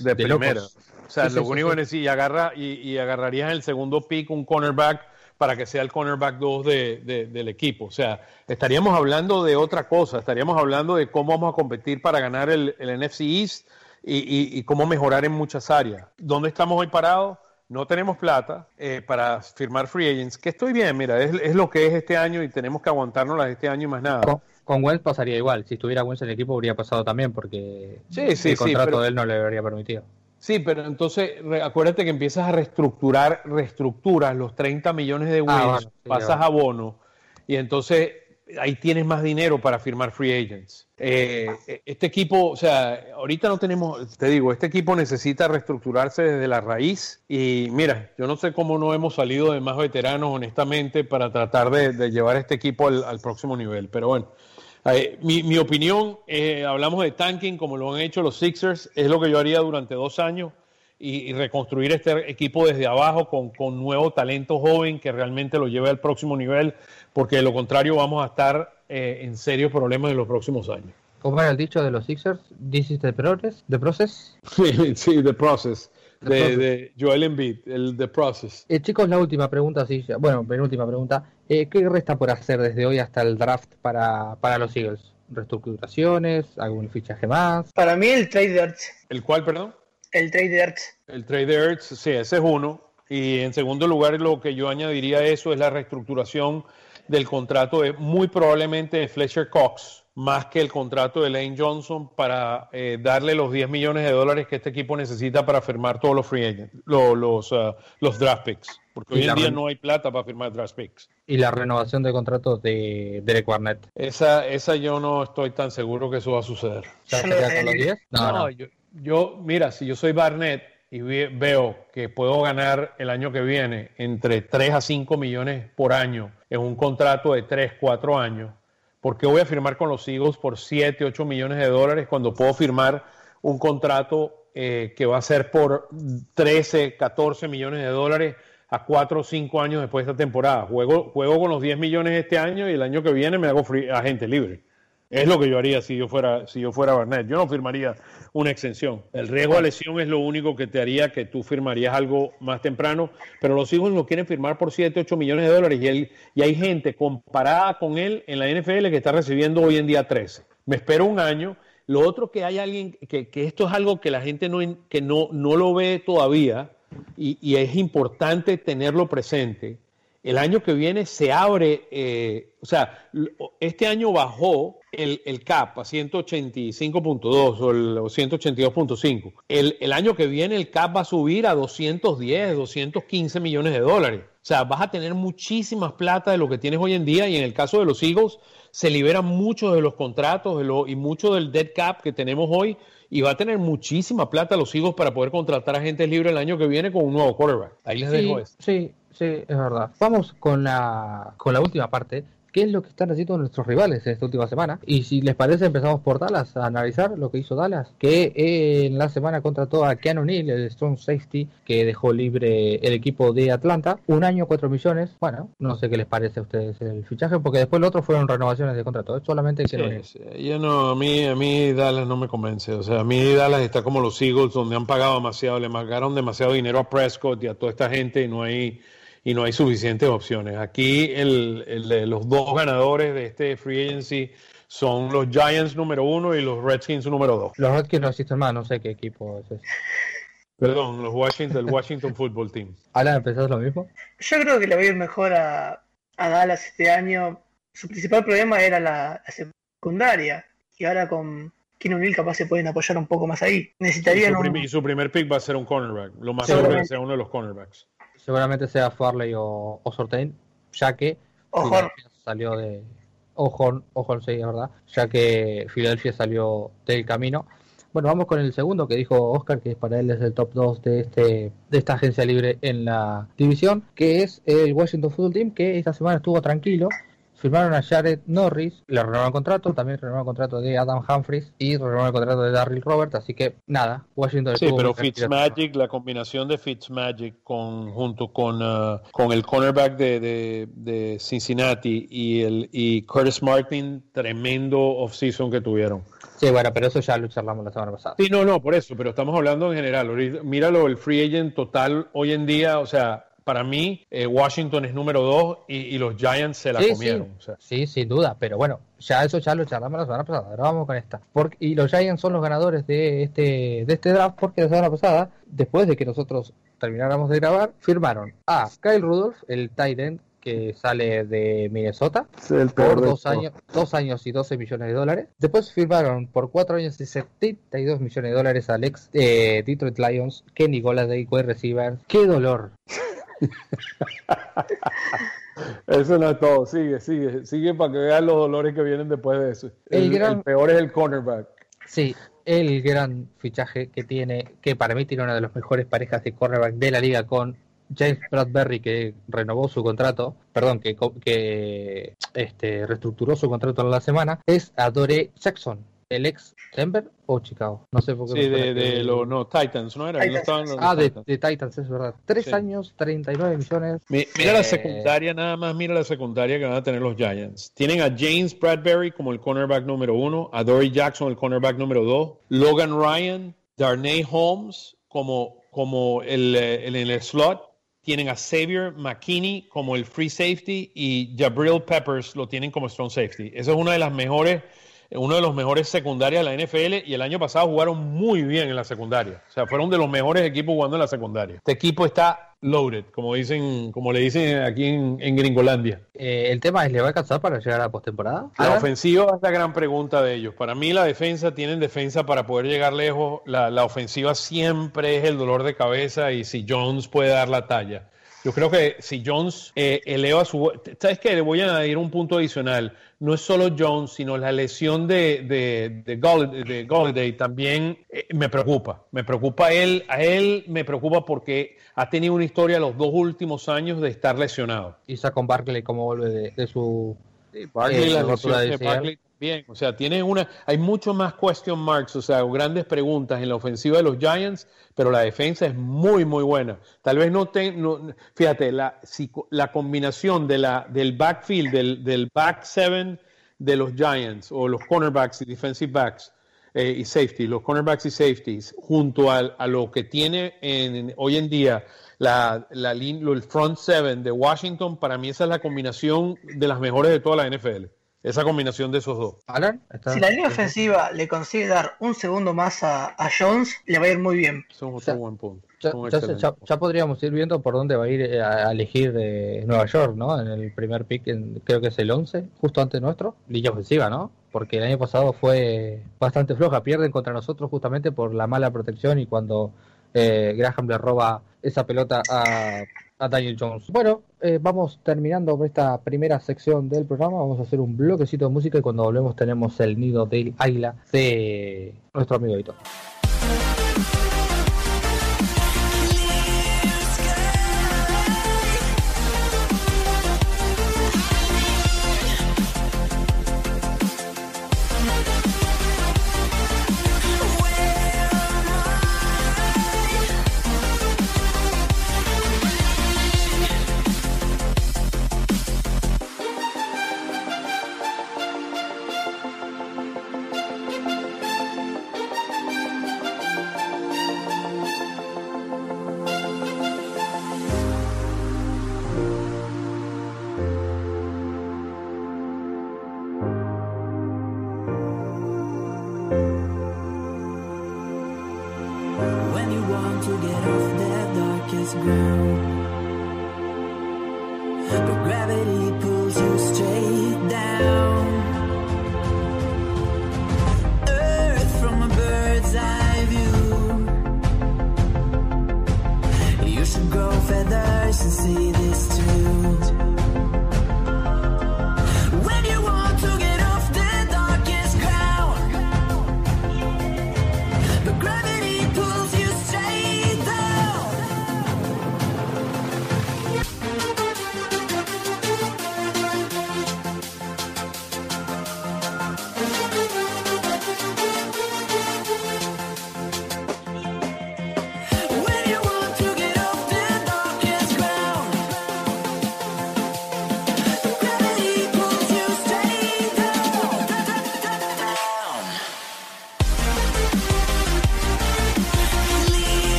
de, de primera. locos. O sea, sí, lo sí, único sí. que necesitas, y, agarra, y, y agarrarías en el segundo pick un cornerback para que sea el cornerback 2 de, de- del equipo. O sea, estaríamos hablando de otra cosa, estaríamos hablando de cómo vamos a competir para ganar el, el NFC East y, y- y cómo mejorar en muchas áreas. ¿Dónde estamos hoy parados? No tenemos plata eh, para firmar free agents, que estoy bien, mira, es, es lo que es este año y tenemos que aguantárnoslas este año y más nada. Con, con Wentz pasaría igual. Si estuviera Wentz en el equipo, habría pasado también, porque Sí, sí, el sí, contrato pero- de él no le habría permitido. Sí, pero entonces acuérdate que empiezas a reestructurar, reestructuras los 30 millones de wins, Ah, bueno, pasas a bono y entonces ahí tienes más dinero para firmar free agents. Eh, este equipo, o sea, ahorita no tenemos, te digo, este equipo necesita reestructurarse desde la raíz y mira, yo no sé cómo no hemos salido de más veteranos, honestamente, para tratar de, de llevar este equipo al, al próximo nivel, pero bueno. Eh, mi, mi opinión, eh, hablamos de tanking como lo han hecho los Sixers, es lo que yo haría durante dos años y, y reconstruir este equipo desde abajo con, con nuevo talento joven que realmente lo lleve al próximo nivel, porque de lo contrario vamos a estar eh, en serios problemas en los próximos años. ¿Cómo era el dicho de los Sixers? This is the process. The process. sí, the process. The De, process. de Joel Embiid, el the process. Eh, chicos, la última pregunta, sí, bueno, penúltima pregunta. Eh, ¿Qué resta por hacer desde hoy hasta el draft para, para los Eagles? ¿Reestructuraciones? ¿Algún fichaje más? Para mí el trade de Ertz. ¿El cual, perdón? El trade de Ertz. El trade de Ertz, sí, ese es uno. Y en segundo lugar, lo que yo añadiría a eso es la reestructuración del contrato de muy probablemente de Fletcher Cox, más que el contrato de Lane Johnson, para eh, darle los 10 millones de dólares que este equipo necesita para firmar todos los free agents, lo- los, ah, los draft picks. Porque Y hoy en día no hay plata para firmar draft picks. Y la renovación de contratos de Derek Barnett. Esa, esa yo no estoy tan seguro que eso va a suceder. ¿Ya Yo se con los libre. 10? No, no. Yo, yo, mira, si yo soy Barnett y ve- veo que puedo ganar el año que viene entre 3 a 5 millones por año en un contrato de 3, 4 años, ¿por qué voy a firmar con los Eagles por 7, 8 millones de dólares cuando puedo firmar un contrato eh, que va a ser por 13, 14 millones de dólares a 4 o 5 años después de esta temporada? Juego, juego con los 10 millones este año y el año que viene me hago agente libre. Es lo que yo haría si yo fuera, si yo fuera Barnett. Yo no firmaría una extensión. El riesgo de lesión es lo único que te haría que tú firmarías algo más temprano, pero los hijos lo quieren firmar por 7, 8 millones de dólares y, y hay gente comparada con él en la NFL que está recibiendo hoy en día 13. Me espero un año. Lo otro que hay alguien, que, que esto es algo que la gente no, que no, no lo ve todavía y, y es importante tenerlo presente, el año que viene se abre, eh, o sea, este año bajó el, el cap a 185.2 o, el, 182.5. El, el año que viene el cap va a subir a 210, 215 millones de dólares. O sea, vas a tener muchísimas plata de lo que tienes hoy en día y en el caso de los Eagles se liberan muchos de los contratos de lo, y mucho del dead cap que tenemos hoy y va a tener muchísima plata los Eagles para poder contratar a agentes libres el año que viene con un nuevo quarterback. Ahí les dejo eso. Sí, sí, es verdad. Vamos con la, con la última parte qué es lo que están haciendo nuestros rivales en esta última semana. Y si les parece, empezamos por Dallas a analizar lo que hizo Dallas, que en la semana contrató a Keanu Neal, el Strong Safety, que dejó libre el equipo de Atlanta. Un año, cuatro millones. Bueno, no sé qué les parece a ustedes el fichaje, porque después el otro fueron renovaciones de contrato. Solamente Keanu sí, Yo no, a mí, a mí Dallas no me convence. O sea, a mí Dallas está como los Eagles, donde han pagado demasiado, le pagaron demasiado dinero a Prescott y a toda esta gente y no hay y no hay suficientes opciones. Aquí el, los dos ganadores de este free agency son los Giants número uno y los Redskins número dos. Los Redskins no existen más, no sé qué equipo es ese. Perdón, los Washington, el Washington Football Team. ¿Alan, empezás lo mismo? Yo creo que le va a ir mejor a, Dallas este año. Su principal problema era la, secundaria. Y ahora con Kino Neal capaz se pueden apoyar un poco más ahí. Necesitarían y su, primer pick va a ser un cornerback. Lo más seguro que sea uno de los cornerbacks seguramente sea Farley o, o Sortain, ya que salió de Ojorn, Ojorn sí, verdad, ya que Filadelfia salió del camino. Bueno, vamos con el segundo que dijo Oscar, que para él es el top 2 de este de esta agencia libre en la división, que es el Washington Football Team, que esta semana estuvo tranquilo, firmaron a Jared Norris, le renovaron el contrato, también renovaron el contrato de Adam Humphries y renovaron el contrato de Darryl Roberts, así que nada, Washington Sí, pero Fitzmagic, la combinación de Fitzmagic con, junto con, uh, con el cornerback de, de, Cincinnati y, el, y Curtis Martin, tremendo offseason que tuvieron. Sí, bueno, pero eso ya lo charlamos la semana pasada. Sí, no, no, por eso, pero estamos hablando en general. Míralo, el free agent total hoy en día, o sea, para mí eh, Washington es número dos y, los Giants se la comieron. Sí. sin duda, pero bueno, ya eso ya lo charlamos la semana pasada, ahora vamos con esta. Porque, y los Giants son los ganadores de este, de este draft porque la semana pasada, después de que nosotros termináramos de grabar, firmaron a Kyle Rudolph, el tight end que sale de Minnesota por dos años, dos años y 12 millones de dólares. Después firmaron por cuatro años y 72 millones de dólares al ex eh, Detroit Lions, Kenny Goladay, wide receiver. ¡Qué dolor! Eso no es todo, sigue, sigue, sigue para que vean los dolores que vienen después de eso. El, peor es el cornerback. Sí, el gran fichaje que tiene, que para mí tiene una de las mejores parejas de cornerback de la liga con James Bradbury, que renovó su contrato, perdón, que, que este, reestructuró su contrato en la semana, es Adore Jackson el ex Denver o Chicago. No sé por qué. Sí, de, los no, Titans, ¿no era? ah, de, Titans, es verdad. Tres años, 39 millones. mira la eh, secundaria, nada más, mira la secundaria que van a tener los Giants. Tienen a James Bradbury como el cornerback número uno, a Dory Jackson el cornerback número dos, Logan Ryan, Darnay Holmes como, como el, el, en el slot. Tienen a Xavier McKinney como el free safety y Jabril Peppers lo tienen como strong safety. Esa es una de las mejores uno de los mejores secundarias de la NFL y el año pasado jugaron muy bien en la secundaria. O sea, fueron de los mejores equipos jugando en la secundaria. Este equipo está loaded, como dicen, como le dicen aquí en, Gringolandia. Eh, el tema es, ¿le va a alcanzar para llegar a la postemporada? La ofensiva es la gran pregunta de ellos. Para mí la defensa, tienen defensa para poder llegar lejos. La, la ofensiva siempre es el dolor de cabeza y si Jones puede dar la talla. Yo creo que si Jones eh, eleva su... ¿Sabes qué? Le voy a añadir un punto adicional. No es solo Jones, sino la lesión de, de, de, también eh, me preocupa. Me preocupa a él. A él me preocupa porque ha tenido una historia los dos últimos años de estar lesionado. Y con Barkley cómo vuelve de, su... Barkley, la lesión de Barkley Bien, o sea, tiene una, hay mucho más question marks, o sea, grandes preguntas en la ofensiva de los Giants, pero la defensa es muy, muy buena. Tal vez no, te, fíjate, la, la combinación de la, del backfield, del, del back seven de los Giants, o los cornerbacks y defensive backs, eh, y safety, los cornerbacks y safeties, junto a, a lo que tiene en, hoy en día la, la, el front seven de Washington, para mí esa es la combinación de las mejores de toda la NFL. Esa combinación de esos dos. Si la línea ofensiva le consigue dar un segundo más a, Jones, le va a ir muy bien. Es un buen punto. Ya, ya, podríamos ir viendo por dónde va a ir eh, a, elegir de Nueva York, ¿no? En el primer pick, creo que es el 11, justo antes nuestro. Línea ofensiva, ¿no? Porque el año pasado fue bastante floja. Pierden contra nosotros justamente por la mala protección y cuando eh, Graham le roba esa pelota a, Daniel Jones. Bueno, eh, vamos terminando esta primera sección del programa. Vamos a hacer un bloquecito de música y cuando volvemos tenemos el nido del águila de nuestro amigo.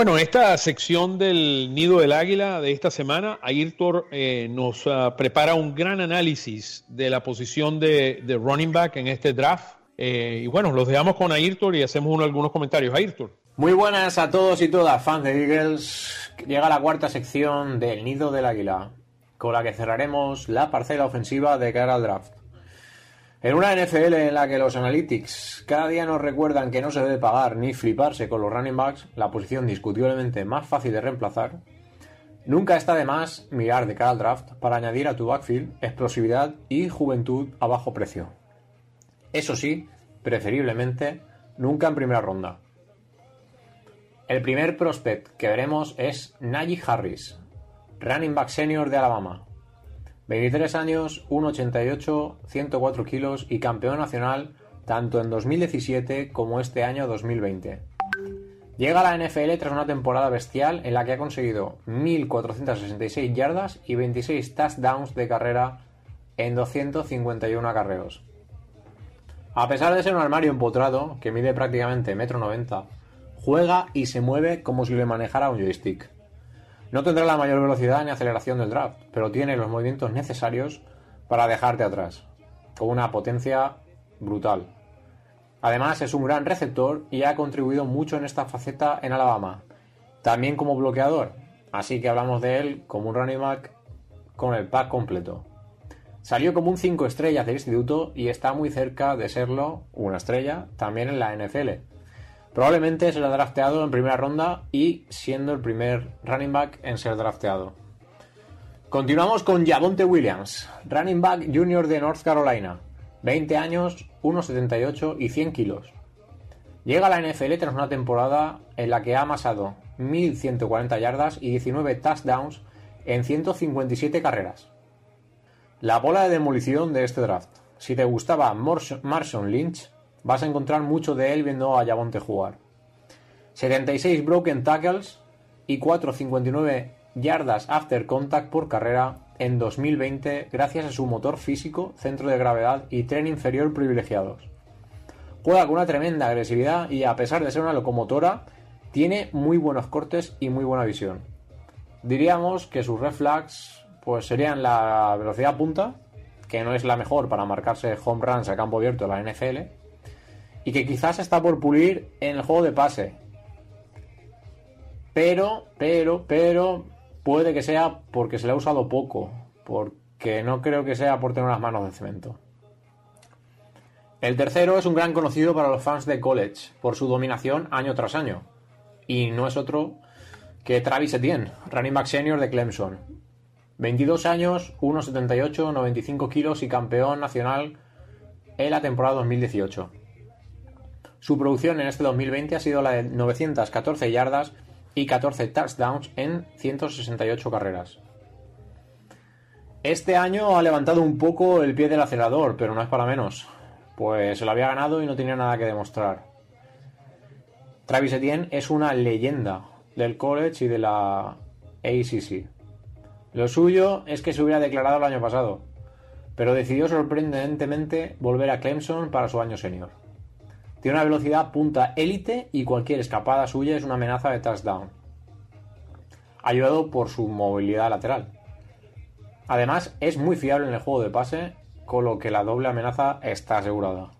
Bueno, esta sección del Nido del Águila de esta semana, Ayrton eh, nos ah, prepara un gran análisis de la posición de, running back en este draft. Eh, y bueno, los dejamos con Ayrton y hacemos algunos comentarios. Ayrton. Muy buenas a todos y todas, fans de Eagles. Llega la cuarta sección del Nido del Águila, con la que cerraremos la parcela ofensiva de cara al draft. En una NFL en la que los analytics cada día nos recuerdan que no se debe pagar ni fliparse con los running backs, la posición discutiblemente más fácil de reemplazar, nunca está de más mirar de cara al draft para añadir a tu backfield explosividad y juventud a bajo precio. Eso sí, preferiblemente nunca en primera ronda. El primer prospect que veremos es Najee Harris, running back senior de Alabama, 23 años, 1,88, 104 kilos y campeón nacional tanto en 2017 como este año 2020. Llega a la NFL tras una temporada bestial en la que ha conseguido 1.466 yardas y 26 touchdowns de carrera en 251 acarreos. A pesar de ser un armario empotrado, que mide prácticamente 1,90 m, juega y se mueve como si le manejara un joystick. No tendrá la mayor velocidad ni aceleración del draft, pero tiene los movimientos necesarios para dejarte atrás, con una potencia brutal. Además es un gran receptor y ha contribuido mucho en esta faceta en Alabama, también como bloqueador, así que hablamos de él como un running back con el pack completo. Salió como un 5 estrellas del instituto y está muy cerca de serlo una estrella también en la NFL. Probablemente será drafteado en primera ronda y siendo el primer running back en ser drafteado. Continuamos con Javonte Williams, running back junior de North Carolina. 20 años, 1,78 y 100 kilos. Llega a la NFL tras una temporada en la que ha amasado 1.140 yardas y 19 touchdowns en 157 carreras. La bola de demolición de este draft. Si te gustaba Marshall Lynch, vas a encontrar mucho de él viendo a Yabonte jugar. 76 broken tackles y 4.59 yardas after contact por carrera en 2020 gracias a su motor físico, centro de gravedad y tren inferior privilegiados. Juega con una tremenda agresividad y a pesar de ser una locomotora, tiene muy buenos cortes y muy buena visión. Diríamos que sus reflex pues serían la velocidad punta, que no es la mejor para marcarse home runs a campo abierto de la NFL, y que quizás está por pulir en el juego de pase. Pero, pero, pero, puede que sea porque se le ha usado poco, porque no creo que sea por tener unas manos de cemento. El tercero es un gran conocido para los fans de college por su dominación año tras año. Y no es otro que Travis Etienne, running back senior de Clemson. 22 años, 1,78, 95 kilos y campeón nacional en la temporada 2018. Su producción en este 2020 ha sido la de 914 yardas y 14 touchdowns en 168 carreras. Este año ha levantado un poco el pie del acelerador, pero no es para menos, pues se lo había ganado y no tenía nada que demostrar. Travis Etienne es una leyenda del college y de la ACC. Lo suyo es que se hubiera declarado el año pasado, pero decidió sorprendentemente volver a Clemson para su año senior. Tiene una velocidad punta élite y cualquier escapada suya es una amenaza de touchdown. Ayudado por su movilidad lateral. Además, es muy fiable en el juego de pase, con lo que la doble amenaza está asegurada.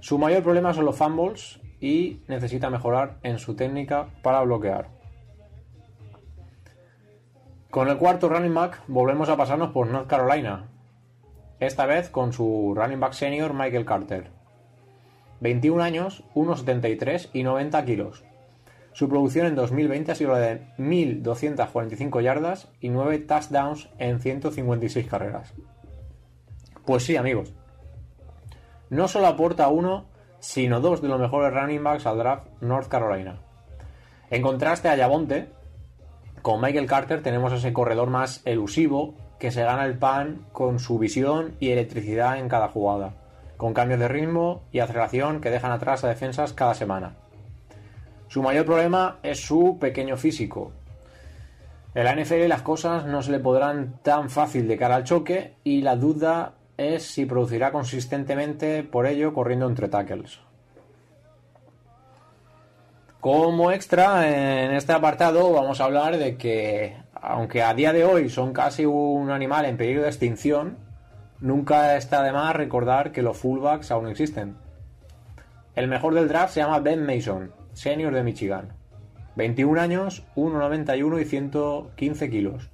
Su mayor problema son los fumbles y necesita mejorar en su técnica para bloquear. Con el cuarto running back volvemos a pasarnos por North Carolina, esta vez con su running back senior Michael Carter. 21 años, 1,73 y 90 kilos. Su producción en 2020 ha sido la de 1.245 yardas y 9 touchdowns en 156 carreras. Pues sí, amigos. No solo aporta uno, sino dos de los mejores running backs al draft North Carolina. En contraste a Yabonte, con Michael Carter tenemos ese corredor más elusivo que se gana el pan con su visión y electricidad en cada jugada con cambios de ritmo y aceleración que dejan atrás a defensas cada semana. Su mayor problema es su pequeño físico. En la NFL las cosas no se le podrán tan fácil de cara al choque y la duda es si producirá consistentemente por ello corriendo entre tackles. Como extra en este apartado vamos a hablar de que aunque a día de hoy son casi un animal en peligro de extinción, Nunca está de más recordar que los fullbacks aún existen. El mejor del draft se llama Ben Mason, senior de Michigan. 21 años, 1,91 y 115 kilos.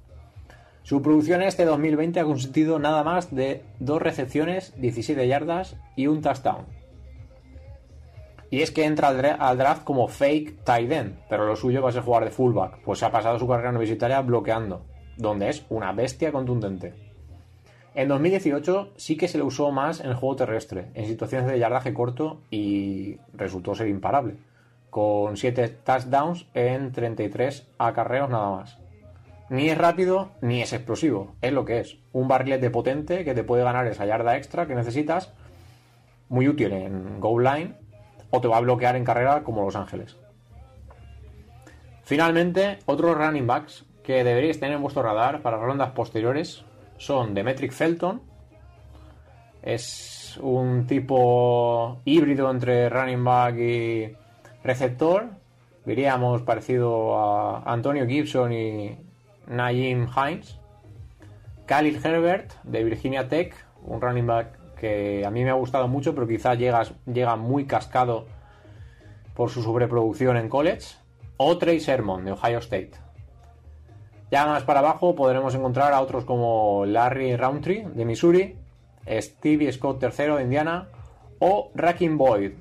Su producción este 2020 ha consistido nada más de dos recepciones, 17 yardas y un touchdown. Y es que entra al draft como fake tight end, pero lo suyo va a ser jugar de fullback, pues ha pasado su carrera universitaria bloqueando, donde es una bestia contundente. En 2018 sí que se le usó más en el juego terrestre, en situaciones de yardaje corto y resultó ser imparable, con 7 touchdowns en 33 acarreos nada más. Ni es rápido ni es explosivo, es lo que es, un barrilete potente que te puede ganar esa yarda extra que necesitas, muy útil en goal line, o te va a bloquear en carrera como Los Ángeles. Finalmente, otros running backs que deberéis tener en vuestro radar para rondas posteriores son Demetric Felton. Es un tipo híbrido entre running back y receptor. Diríamos parecido a Antonio Gibson y Naim Hines. Khalil Herbert de Virginia Tech, un running back que a mí me ha gustado mucho, pero quizás llega, llega muy cascado por su sobreproducción en college. O Trey Sermon de Ohio State. Ya más para abajo podremos encontrar a otros como Larry Roundtree de Missouri, Stevie Scott III de Indiana o Racking Boyd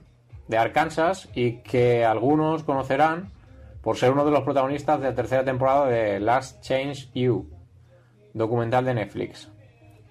de Arkansas y que algunos conocerán por ser uno de los protagonistas de la tercera temporada de Last Change You, documental de Netflix.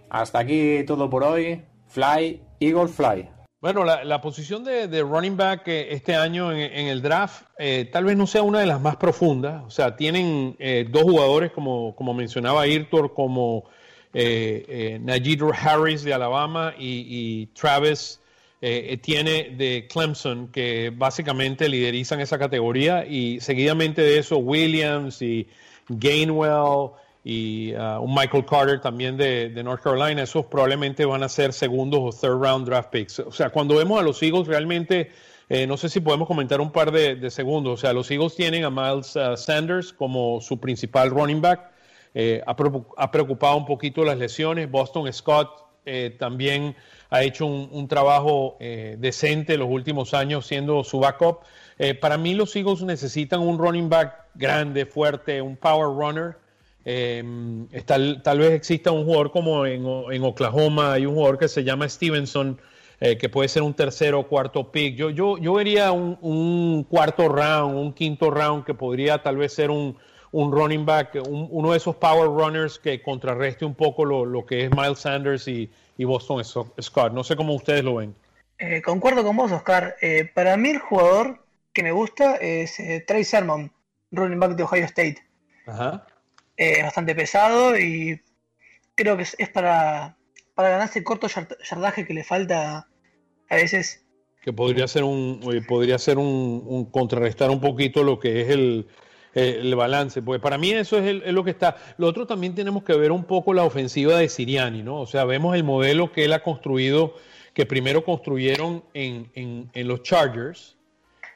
Hasta aquí todo por hoy. Fly, Eagle Fly. Bueno, la, posición de, running back eh, este año en, el draft eh, tal vez no sea una de las más profundas. O sea, tienen eh, dos jugadores, como, como mencionaba Irtor, como Najee Harris de Alabama y, Travis eh, tiene de Clemson, que básicamente liderizan esa categoría, y seguidamente de eso Williams y Gainwell y uh, un Michael Carter también de, North Carolina, esos probablemente van a ser segundos o third round draft picks. O sea, cuando vemos a los Eagles realmente, eh, no sé si podemos comentar un par de, segundos, o sea, los Eagles tienen a Miles uh, Sanders como su principal running back, eh, ha, preocupado un poquito las lesiones, Boston Scott también ha hecho un, trabajo eh, decente los últimos años siendo su backup. Eh, para mí los Eagles necesitan un running back grande, fuerte, un power runner. Eh, tal, tal, vez exista un jugador como en, Oklahoma, hay un jugador que se llama Stevenson, que puede ser un tercero o cuarto pick. Yo, yo, yo vería un, cuarto round, un quinto round que podría tal vez ser un, running back, uno de esos power runners que contrarreste un poco lo, lo que es Miles Sanders y, y Boston Scott. No sé cómo ustedes lo ven. Eh, concuerdo con vos, Oscar. Eh, para mí el jugador que me gusta es eh, Trey Sermon, running back de Ohio State. Ajá. Es bastante pesado y creo que es, para, para ganar ese corto yardaje que le falta a veces. Que podría ser un, podría ser un contrarrestar un poquito lo que es el, eh, el balance. Pues para mí eso es, lo que está. Lo otro también tenemos que ver un poco la ofensiva de Siriani, ¿no? O sea, vemos el modelo que él ha construido, que primero construyeron en, en, los Chargers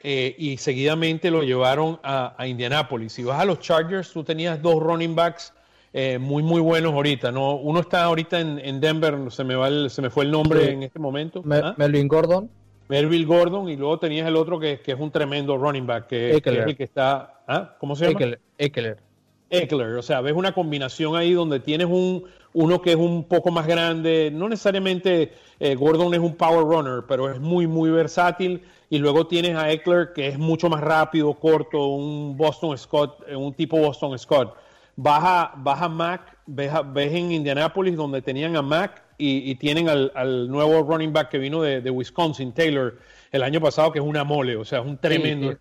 eh, y seguidamente lo llevaron a, a, Indianapolis. Si vas a los Chargers, tú tenías dos running backs. Eh, muy muy buenos ahorita, ¿no? Uno está ahorita en, Denver, se me va se me fue el nombre en este momento. ¿Ah? Melvin Gordon. Melville Gordon y luego tenías el otro que, es un tremendo running back, que, es el que está. ¿ah? ¿Cómo se llama? Eckler. Eckler. O sea, ves una combinación ahí donde tienes un uno que es un poco más grande. No necesariamente eh, Gordon es un power runner, pero es muy, muy versátil. Y luego tienes a Eckler que es mucho más rápido, corto, un Boston Scott, eh, un tipo Boston Scott. Baja, baja Mac, ves, ves en Indianapolis donde tenían a Mac y, tienen al, nuevo running back que vino de, Wisconsin, Taylor, el año pasado, que es una mole, o sea, es un tremendo,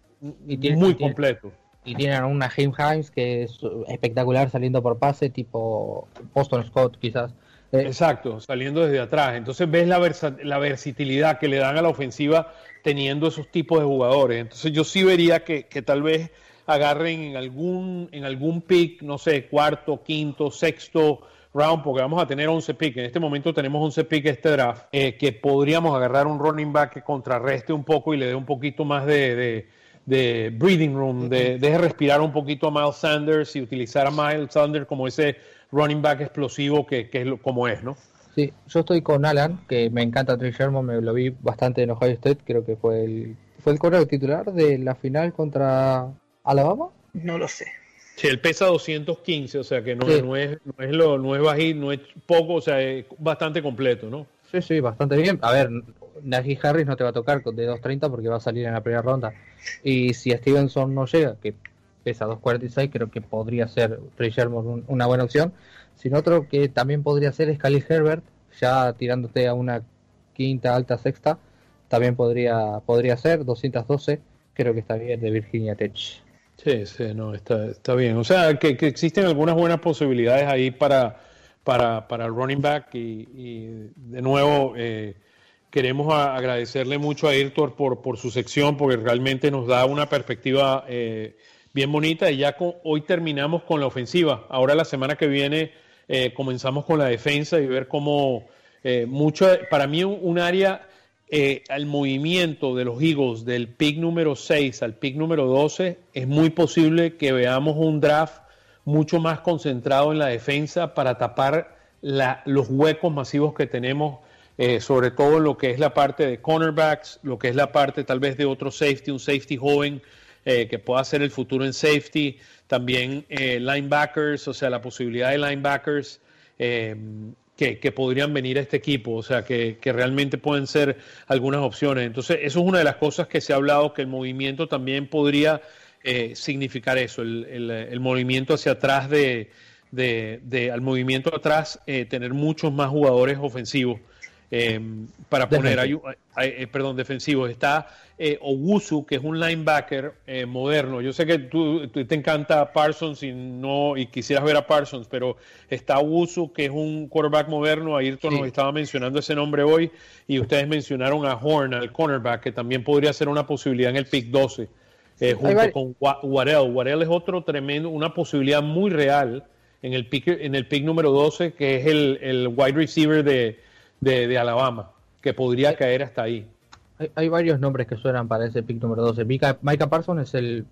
y, muy completo. Y tienen una James Himes que es espectacular saliendo por pase, tipo Boston Scott, quizás. Eh, Exacto, saliendo desde atrás. Entonces ves la, la versatilidad que le dan a la ofensiva teniendo esos tipos de jugadores. Entonces yo sí vería que, que tal vez agarren en algún, en algún pick, no sé, cuarto, quinto, sexto, round, porque vamos a tener 11 picks. En este momento tenemos 11 picks este draft, eh, que podríamos agarrar un running back que contrarreste un poco y le dé un poquito más de, breathing room, de deje respirar un poquito a Miles Sanders y utilizar a Miles Sanders como ese running back explosivo que, es como es, ¿no? Sí, yo estoy con Alan, que me encanta Trey Sherman, me lo vi bastante en Ohio State, creo que fue el fue el correo titular de la final contra Alabama. No lo sé. Sí, él pesa 215, o sea que no, no, es, no es lo, no es bajito, no es poco, o sea, es bastante completo, ¿no? Sí, sí, bastante bien. A ver, Najee Harris no te va a tocar de 230 porque va a salir en la primera ronda. Y si Stevenson no llega, que pesa 246, creo que podría ser Trey una buena opción. Sin otro que también podría ser es Khalil Herbert, ya tirándote a una quinta, alta, sexta, también podría, podría ser 212, creo que está bien, de Virginia Tech. Sí, sí, no, está, está bien. O sea, que, existen algunas buenas posibilidades ahí para, para, para running back y, de nuevo eh, queremos agradecerle mucho a Irtor por, su sección porque realmente nos da una perspectiva eh, bien bonita y ya hoy terminamos con la ofensiva. Ahora la semana que viene eh, comenzamos con la defensa y ver cómo mucho, para mí un área eh, al movimiento de los Eagles del pick número 6 al pick número 12, es muy posible que veamos un draft mucho más concentrado en la defensa para tapar los huecos masivos que tenemos, eh, sobre todo lo que es la parte de cornerbacks, lo que es la parte tal vez de otro safety, un safety joven eh, que pueda ser el futuro en safety, también linebackers, o sea, la posibilidad de linebackers que, podrían venir a este equipo, o sea, que, realmente pueden ser algunas opciones. Entonces, eso es una de las cosas que se ha hablado, que el movimiento también podría eh, significar eso, el, movimiento hacia atrás de, al movimiento atrás, eh, tener muchos más jugadores ofensivos. Eh, para poner, hay, eh, perdón, defensivos. Está eh, Owusu, que es un linebacker eh, moderno. Yo sé que tú, te encanta Parsons y no y quisieras ver a Parsons, pero está Owusu, que es un quarterback moderno. Ayrton nos estaba mencionando ese nombre hoy y ustedes mencionaron a Horn, al cornerback, que también podría ser una posibilidad en el pick 12, junto con Waddell. Waddell es otro tremendo, una posibilidad muy real en el pick, en el pick número 12, que es el, el wide receiver de, de Alabama, que podría caer hasta ahí. Hay, varios nombres que suenan para ese pick número 12. Micah, Parsons es el,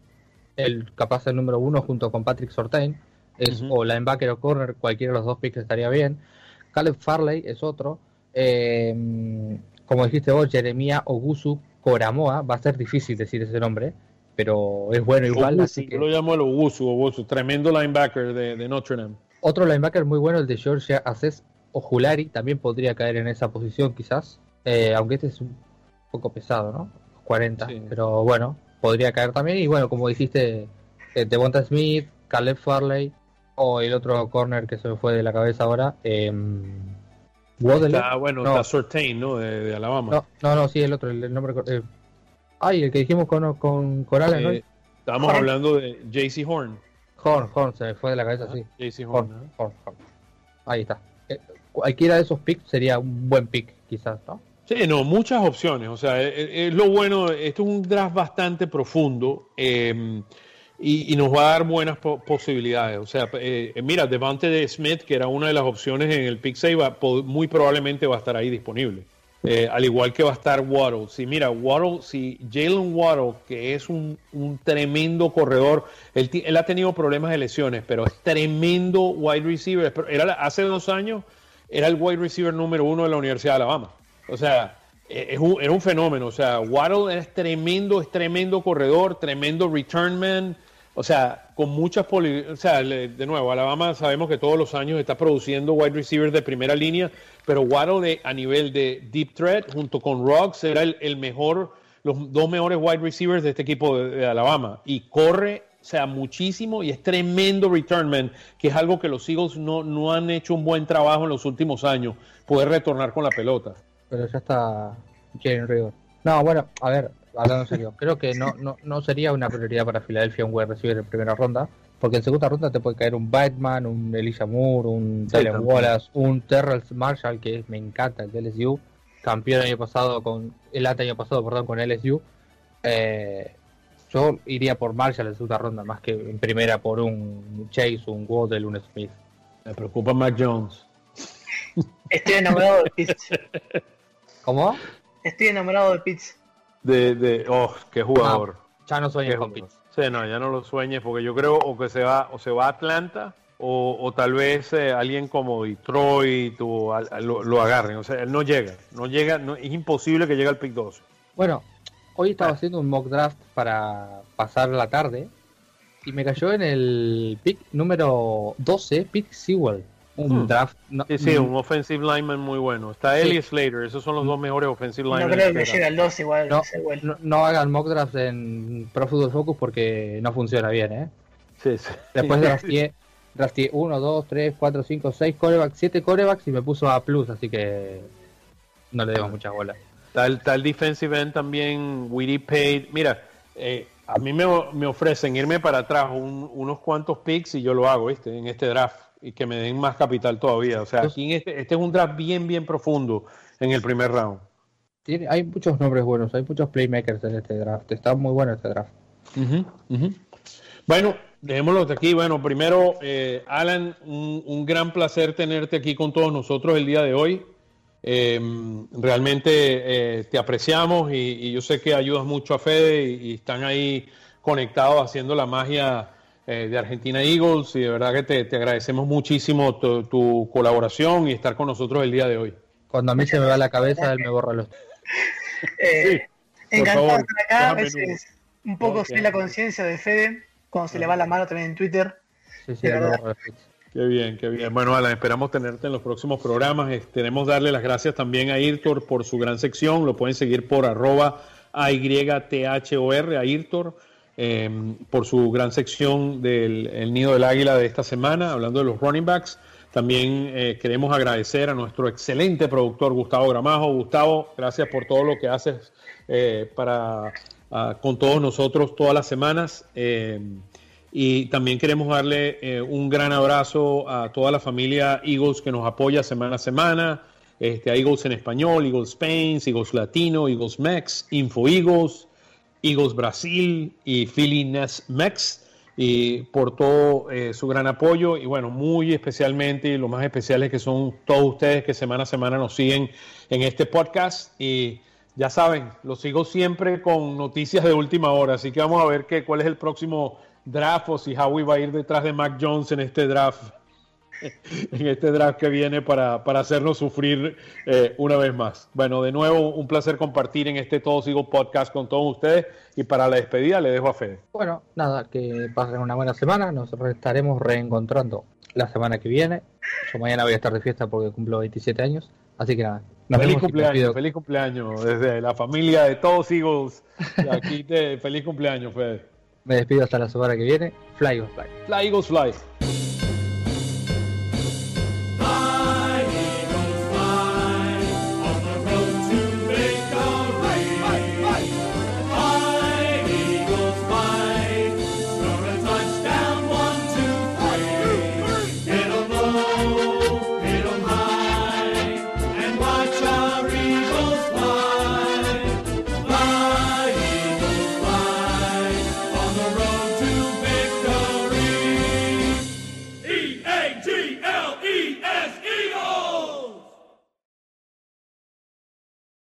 el capaz el número uno junto con Patrick Sortain. Es o linebacker o corner, cualquiera de los dos picks estaría bien. Caleb Farley es otro. Eh, como dijiste vos, Jeremia Ogusu Coramoa. Va a ser difícil decir ese nombre, pero es bueno igual. así que... Yo lo llamo el Ogusu, Ogusu, tremendo linebacker de, Notre Dame. Otro linebacker muy bueno, el de Georgia Aces Ojulari, también podría caer en esa posición quizás. Eh, aunque este es un poco pesado, ¿no? 40, pero bueno, podría caer también. Y bueno, como dijiste, eh, Devonta Smith, Caleb Farley o el otro corner que se me fue de la cabeza ahora. Eh, está, bueno, no. está Sortain, ¿no? De, Alabama. No, no, sí, el otro, el, nombre. Eh, ay, el que dijimos con, con Corales, ¿no? Eh, estábamos hablando de JC Horn. Horn, Horn, se me fue de la cabeza, sí. JC Horn, Horn, Horn, Ahí está. Eh, cualquiera de esos picks sería un buen pick, quizás, ¿no? Sí, no, muchas opciones. O sea, es, lo bueno, esto es un draft bastante profundo eh, y, nos va a dar buenas posibilidades. O sea, eh, mira, Devante de Smith, que era una de las opciones en el pick 6, muy probablemente va a estar ahí disponible. Eh, al igual que va a estar Waddle. Si mira, Waddle, si Jalen Waddle, que es un, tremendo corredor, él, él, ha tenido problemas de lesiones, pero es tremendo wide receiver. Era, hace dos años era el wide receiver número uno de la Universidad de Alabama. O sea, e, es un, era un fenómeno. O sea, Waddle es tremendo, es tremendo corredor, tremendo return man. O sea, con muchas poli o sea, de nuevo, Alabama sabemos que todos los años está produciendo wide receivers de primera línea, pero Waddle a nivel de deep threat junto con Rocks era el, mejor, los dos mejores wide receivers de este equipo de, Alabama y corre, o sea, muchísimo y es tremendo return man, que es algo que los Eagles no, no han hecho un buen trabajo en los últimos años, poder retornar con la pelota pero ya está Jalen Rigor. No, bueno, a ver, hablando en serio, creo que no, no, no sería una prioridad para Filadelfia un wide receiver en primera ronda, porque en segunda ronda te puede caer un Batman, un Elijah Moore, un sí, Wallace, un Terrell Marshall, que me encanta, el de LSU, campeón el año pasado con, el año pasado, perdón, con LSU. Eh, yo iría por Marshall en segunda ronda, más que en primera por un Chase, un Waddle, un Smith. Me preocupa Mac Jones. Estoy enamorado de Pitts. ¿Cómo? Estoy enamorado de Pitts. De, de, oh, qué jugador. ya no sueñes con Pitts. Sí, no, ya no lo sueñes porque yo creo o que se va o se va a Atlanta o, tal vez eh, alguien como Detroit o, lo, agarren. O sea, él no llega, no llega, no, es imposible que llegue al pick 12. Bueno, hoy estaba ah. haciendo un mock draft para pasar la tarde y me cayó en el pick número 12, pick Sewell un hmm. draft. sí, sí, un offensive lineman muy bueno. Está sí. Slater, esos son los dos mejores offensive linemen. No creo que llegue al 2 igual. No, no, hagan mock draft en Pro Football Focus porque no funciona bien, ¿eh? Sí, sí. Después drafté, drafté 1, 2, 3, 4, 5, 6 corebacks, 7 corebacks y me puso A+, así que no le debo muchas bolas. Tal, tal defensive end también, Weedy Paid. Mira, eh, a mí me, me, ofrecen irme para atrás unos cuantos picks y yo lo hago, ¿viste? En este draft y que me den más capital todavía. O sea, aquí este, este, es un draft bien, bien profundo en el primer round. Tiene, hay muchos nombres buenos, hay muchos playmakers en este draft. Está muy bueno este draft. Bueno, dejémoslo de aquí. Bueno, primero, eh, Alan, un, gran placer tenerte aquí con todos nosotros el día de hoy. Em, realmente eh, te apreciamos y, yo sé que ayudas mucho a Fede y están ahí conectados haciendo la magia eh, de Argentina Eagles y de verdad que te, agradecemos muchísimo tu, colaboración y estar con nosotros el día de hoy. Cuando a mí se me va la cabeza, él me borra los... Eh, encantado de estar acá, a veces un poco okay. la conciencia de Fede, cuando se le va la mano también en Twitter. Sí, sí, Qué bien, qué bien. Bueno, Alan, esperamos tenerte en los próximos programas. Queremos darle las gracias también a Irtor por su gran sección. Lo pueden seguir por arroba AYTHOR, a Irtor. Em, por su gran sección del Nido del Águila de esta semana, hablando de los running backs. También eh, queremos agradecer a nuestro excelente productor Gustavo Gramajo. Gustavo, gracias por todo lo que haces eh, para, ah, con todos nosotros todas las semanas. Eh, y también queremos darle un gran abrazo a toda la familia Eagles que nos apoya semana a semana. Este, a Eagles en español, Eagles Spain, Eagles Latino, Eagles Mex, Info Eagles, Eagles Brasil y Philly Mex y por todo eh, su gran apoyo. Y bueno, muy especialmente y lo más especial es que son todos ustedes que semana a semana nos siguen en este podcast. Y ya saben, los sigo siempre con noticias de última hora, así que vamos a ver qué, cuál es el próximo draft o si Howie va a ir detrás de Mac Jones en este draft en este draft que viene para, hacernos sufrir eh, una vez más. Bueno, de nuevo, un placer compartir en este Todo Sigo podcast con todos ustedes y para la despedida le dejo a Fede. Bueno, nada, que pasen una buena semana, nos estaremos reencontrando la semana que viene. Yo mañana voy a estar de fiesta porque cumplo 27 años, así que nada. feliz cumpleaños, feliz cumpleaños desde la familia de todos Eagles. Aquí te, feliz cumpleaños, Fede. Me despido hasta la semana que viene. Fly Eagles Fly. Fly Eagles Fly.